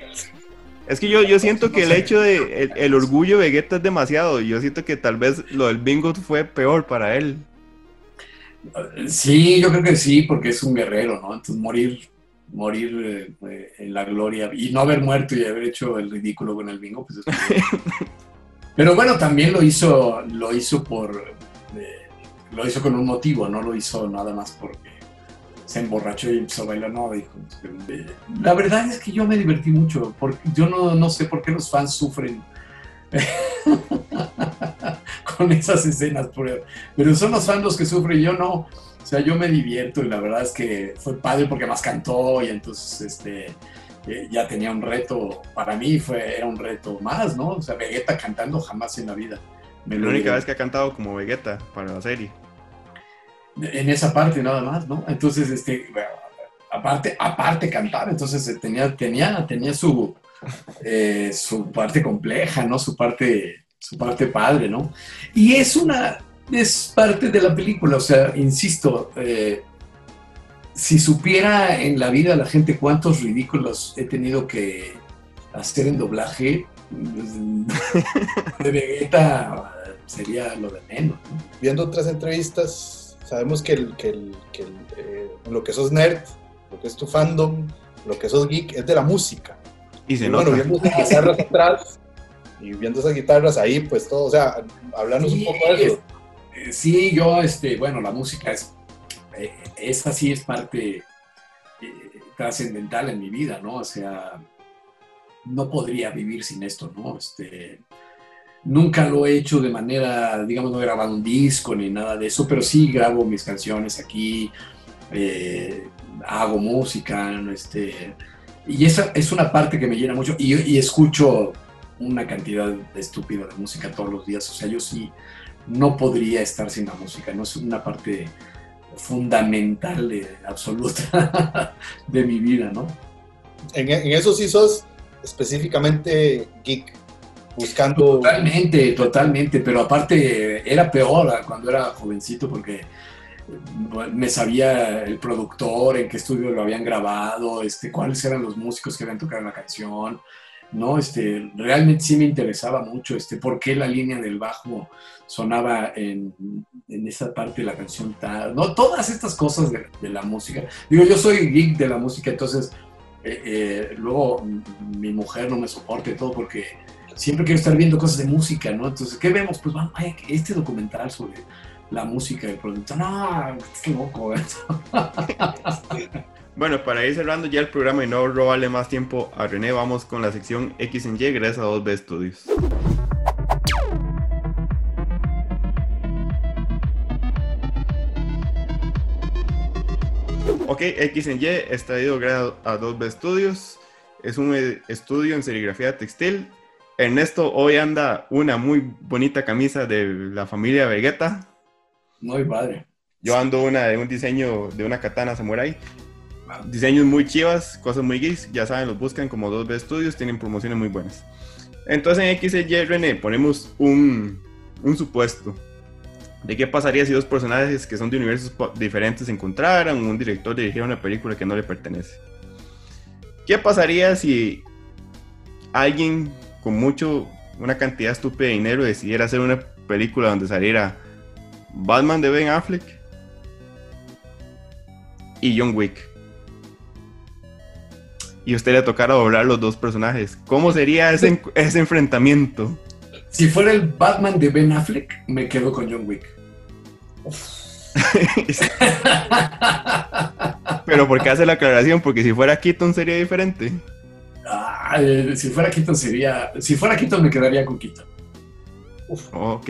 Es que yo, yo siento que el hecho de el, el orgullo de Vegeta es demasiado. Yo siento que tal vez lo del bingo fue peor para él. Sí, yo creo que sí, porque es un guerrero, ¿no? Entonces morir, morir eh, en la gloria y no haber muerto y haber hecho el ridículo con el bingo, pues es [LAUGHS] Pero bueno, también lo hizo, lo hizo por, eh, lo hizo con un motivo, no lo hizo nada más porque se emborrachó y empezó a bailar, no, dijo. eh, La verdad es que yo me divertí mucho, porque yo no, no sé por qué los fans sufren [LAUGHS] con esas escenas, pero pero son los fans los que sufren, yo no. O sea, yo me divierto y la verdad es que fue padre porque más cantó y entonces este eh, ya tenía un reto. Para mí fue era un reto más, ¿no? O sea, Vegeta cantando jamás en la vida. Me La única digo. vez que ha cantado como Vegeta para la serie. en esa parte nada más, ¿no? Entonces, este, bueno, aparte, aparte cantar, entonces eh, tenía, tenía, tenía su, eh, su parte compleja, ¿no? Su parte, su parte padre, ¿no? Y es una, es parte de la película, o sea, insisto, eh, si supiera en la vida la gente cuántos ridículos he tenido que hacer en doblaje, [LAUGHS] de Vegeta sería lo de menos. ¿no? Viendo otras entrevistas, sabemos que, el, que, el, que el, eh, lo que sos nerd, lo que es tu fandom, lo que sos geek, es de la música. Y se Y nota. bueno, viendo atrás y viendo esas guitarras ahí, pues todo, o sea, hablarnos un poco de eso. Eh, Sí, yo, este, bueno, la música es, eh, esta sí es parte eh, trascendental en mi vida, ¿no? O sea, no podría vivir sin esto, ¿no? Este, nunca lo he hecho de manera, digamos, no he grabado un disco ni nada de eso, pero sí grabo mis canciones aquí, eh, hago música, ¿no? este, y esa es una parte que me llena mucho y, y escucho una cantidad estúpida de música todos los días, o sea, yo sí no podría estar sin la música, no es una parte fundamental, de- absoluta [LAUGHS] de mi vida, ¿no? En, en eso sí sos específicamente geek, buscando... Totalmente, totalmente, pero aparte era peor cuando era jovencito porque me sabía el productor, en qué estudio lo habían grabado, este, cuáles eran los músicos que habían tocado la canción, ¿no? Este, realmente sí me interesaba mucho este, por qué la línea del bajo sonaba en, en esa parte de la canción tal, ¿no? Todas estas cosas de, de la música. Digo, yo soy geek de la música, entonces eh, eh, luego mi mujer no me soporta y todo porque siempre quiero estar viendo cosas de música, ¿no? Entonces, ¿qué vemos? Pues vamos, ay, este documental sobre la música del producto. No, qué loco. [LAUGHS] Bueno, para ir cerrando ya el programa y no robarle más tiempo a René, vamos con la sección X en Y gracias a 2B Studios. Ok, X en Y es traído gracias a 2B Studios. Es un eh, estudio en serigrafía textil. Ernesto hoy anda una muy bonita camisa de la familia Vegeta. Muy padre. Yo ando una de un diseño de una katana samurai. Diseños muy chivas, cosas muy geeks, ya saben, los buscan como 2B Studios, tienen promociones muy buenas. Entonces en XY René ponemos un, un supuesto de qué pasaría si dos personajes que son de universos diferentes se encontraran, un director dirigiera una película que no le pertenece. ¿Qué pasaría si alguien con mucho, una cantidad estúpida de dinero decidiera hacer una película donde saliera Batman de Ben Affleck y John Wick? Y usted le tocara doblar los dos personajes. ¿Cómo sería ese, ese enfrentamiento? Si fuera el Batman de Ben Affleck, me quedo con John Wick. [LAUGHS] Pero ¿por qué hace la aclaración? Porque si fuera Keaton sería diferente. Ah, eh, si fuera Keaton sería. Si fuera Keaton me quedaría con Keaton. Ok.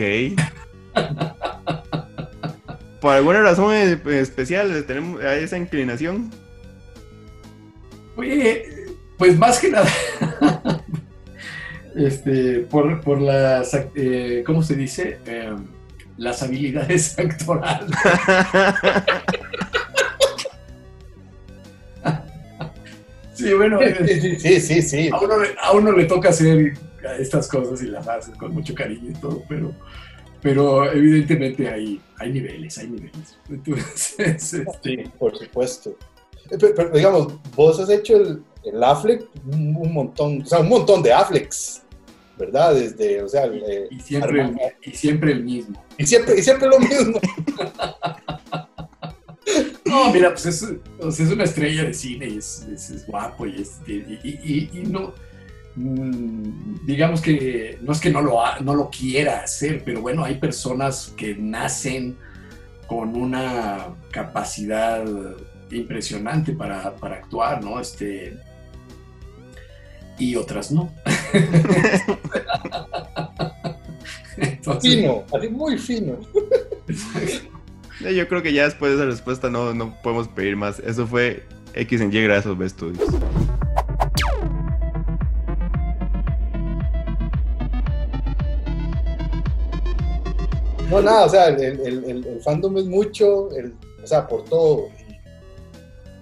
Por alguna razón especial tenemos esa inclinación. Oye, pues más que nada. [LAUGHS] este, por, por las. eh, ¿Cómo se dice? Eh, las habilidades [LAUGHS] actorales. [LAUGHS] sí, bueno. Sí, sí, sí, sí. A uno, le- a uno le toca hacer estas cosas y las hace con mucho cariño y todo, pero, pero evidentemente hay, hay niveles, hay niveles. Entonces, este, Sí, por supuesto. Pero, pero, digamos, vos has hecho el, el Affleck un, un montón, o sea, un montón de Afflecks, ¿verdad? Desde, o sea, el, eh, y, siempre, el- y siempre el mismo. y siempre, y siempre lo mismo. [LAUGHS] [LAUGHS] No, mira, pues es, sea, es una estrella de cine y es, es- es guapo y, es, y, y- y- y no, mm, digamos que no es que no lo, no lo quiera hacer, pero bueno, hay personas que nacen con una capacidad impresionante para, para actuar, ¿no? Este, y otras no. [LAUGHS] Entonces, Fino, así muy fino. Eh, Yo creo que ya después de esa respuesta no, no podemos pedir más. Eso fue X en Y gracias a B Studios. No, nada, o sea, el, el, el- el fandom es mucho, el, o sea, por todo.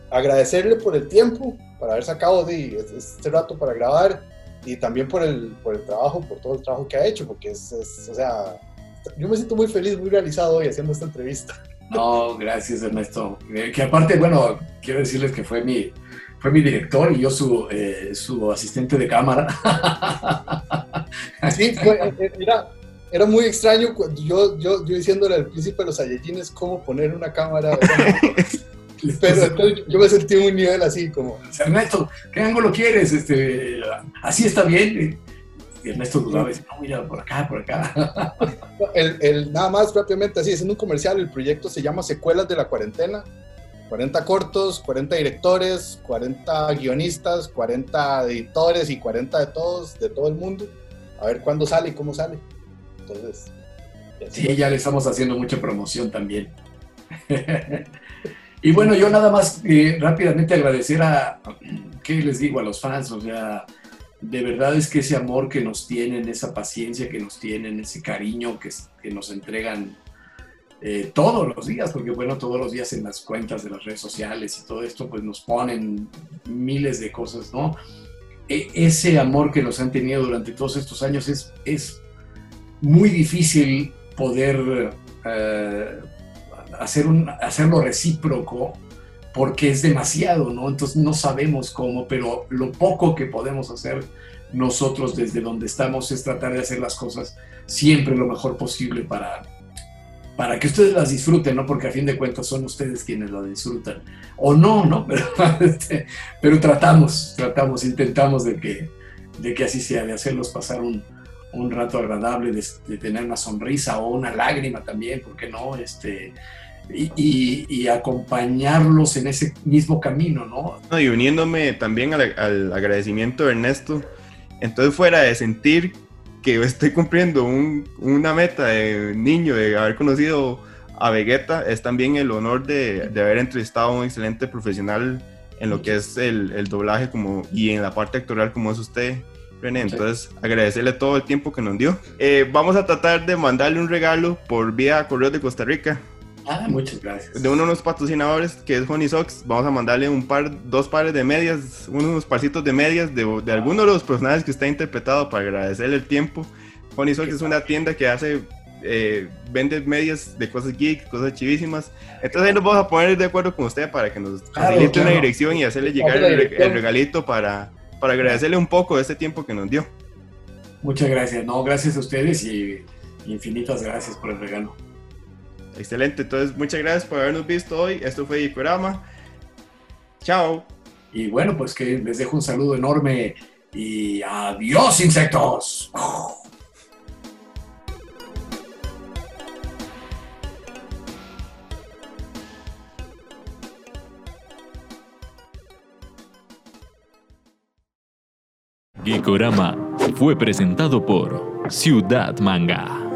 Agradecerle por el tiempo, para haber sacado de este rato para grabar y también por el, por el trabajo, por todo el trabajo que ha hecho, porque es, es, o sea, yo me siento muy feliz, muy realizado hoy haciendo esta entrevista. [LAUGHS] No, gracias Ernesto. Eh, que aparte, bueno, quiero decirles que fue mi, fue mi director y yo su, eh, su asistente de cámara. Sí, fue, era, era muy extraño yo, yo, yo diciéndole al príncipe de los Saiyajines cómo poner una cámara. [LAUGHS] Pero entonces yo me sentí en un nivel así como... Ernesto, ¿qué ángulo quieres? Este, así está bien. Y Ernesto dudaba decía, no, mira, por acá, por acá. El, el, nada más rápidamente así, haciendo un comercial, el proyecto se llama Secuelas de la Cuarentena. 40 cortos, 40 directores, 40 guionistas, 40 editores y 40 de todos, de todo el mundo. A ver cuándo sale y cómo sale. Entonces... Sí, ya le estamos haciendo mucha promoción también. [LAUGHS] Y bueno, yo nada más eh, rápidamente agradecer a, ¿qué les digo? A los fans, o sea, de verdad es que ese amor que nos tienen, esa paciencia que nos tienen, ese cariño que, nos entregan eh, todos los días, porque bueno, todos los días en las cuentas de las redes sociales y todo esto, pues nos ponen miles de cosas, ¿no? E, ese amor que nos han tenido durante todos estos años es, es muy difícil poder... Eh, hacer un, hacerlo recíproco porque es demasiado, ¿no? Entonces no sabemos cómo, pero lo poco que podemos hacer nosotros desde donde estamos es tratar de hacer las cosas siempre lo mejor posible para, para que ustedes las disfruten, ¿no? Porque a fin de cuentas son ustedes quienes las disfrutan. O no, ¿no? [LAUGHS] Pero, este, pero tratamos, tratamos, intentamos de que, de que así sea, de hacerlos pasar un, un rato agradable, de, de, tener una sonrisa o una lágrima también, ¿por qué no? Este, y, acompañarlos en ese mismo camino, ¿no? y uniéndome también al, agradecimiento de Ernesto, entonces fuera de sentir que estoy cumpliendo una meta de niño, de haber conocido a Vegeta, es también el honor de, haber entrevistado a un excelente profesional en lo que es el, doblaje como, y en la parte actoral como es usted. René, entonces agradecerle todo el tiempo que nos dio. Eh, vamos a tratar de mandarle un regalo por vía Correo de Costa Rica. Ah, muchas gracias. De uno de los patrocinadores, que es Honey Socks, vamos a mandarle un par, dos pares de medias, unos parcitos de medias de, de alguno de los personajes que está interpretado para agradecerle el tiempo. Honey Socks es una tienda que hace, eh, vende medias de cosas geek, cosas chivísimas. Entonces ahí nos vamos a poner de acuerdo con usted para que nos facilite una dirección y hacerle llegar el, regalito para, para agradecerle un poco de este tiempo que nos dio. Muchas gracias, no, gracias a ustedes y infinitas gracias por el regalo. Excelente, entonces muchas gracias por habernos visto hoy. Esto fue Icorama. Chao. Y bueno, pues que les dejo un saludo enorme y adiós insectos. Gikorama fue presentado por Ciudad Manga.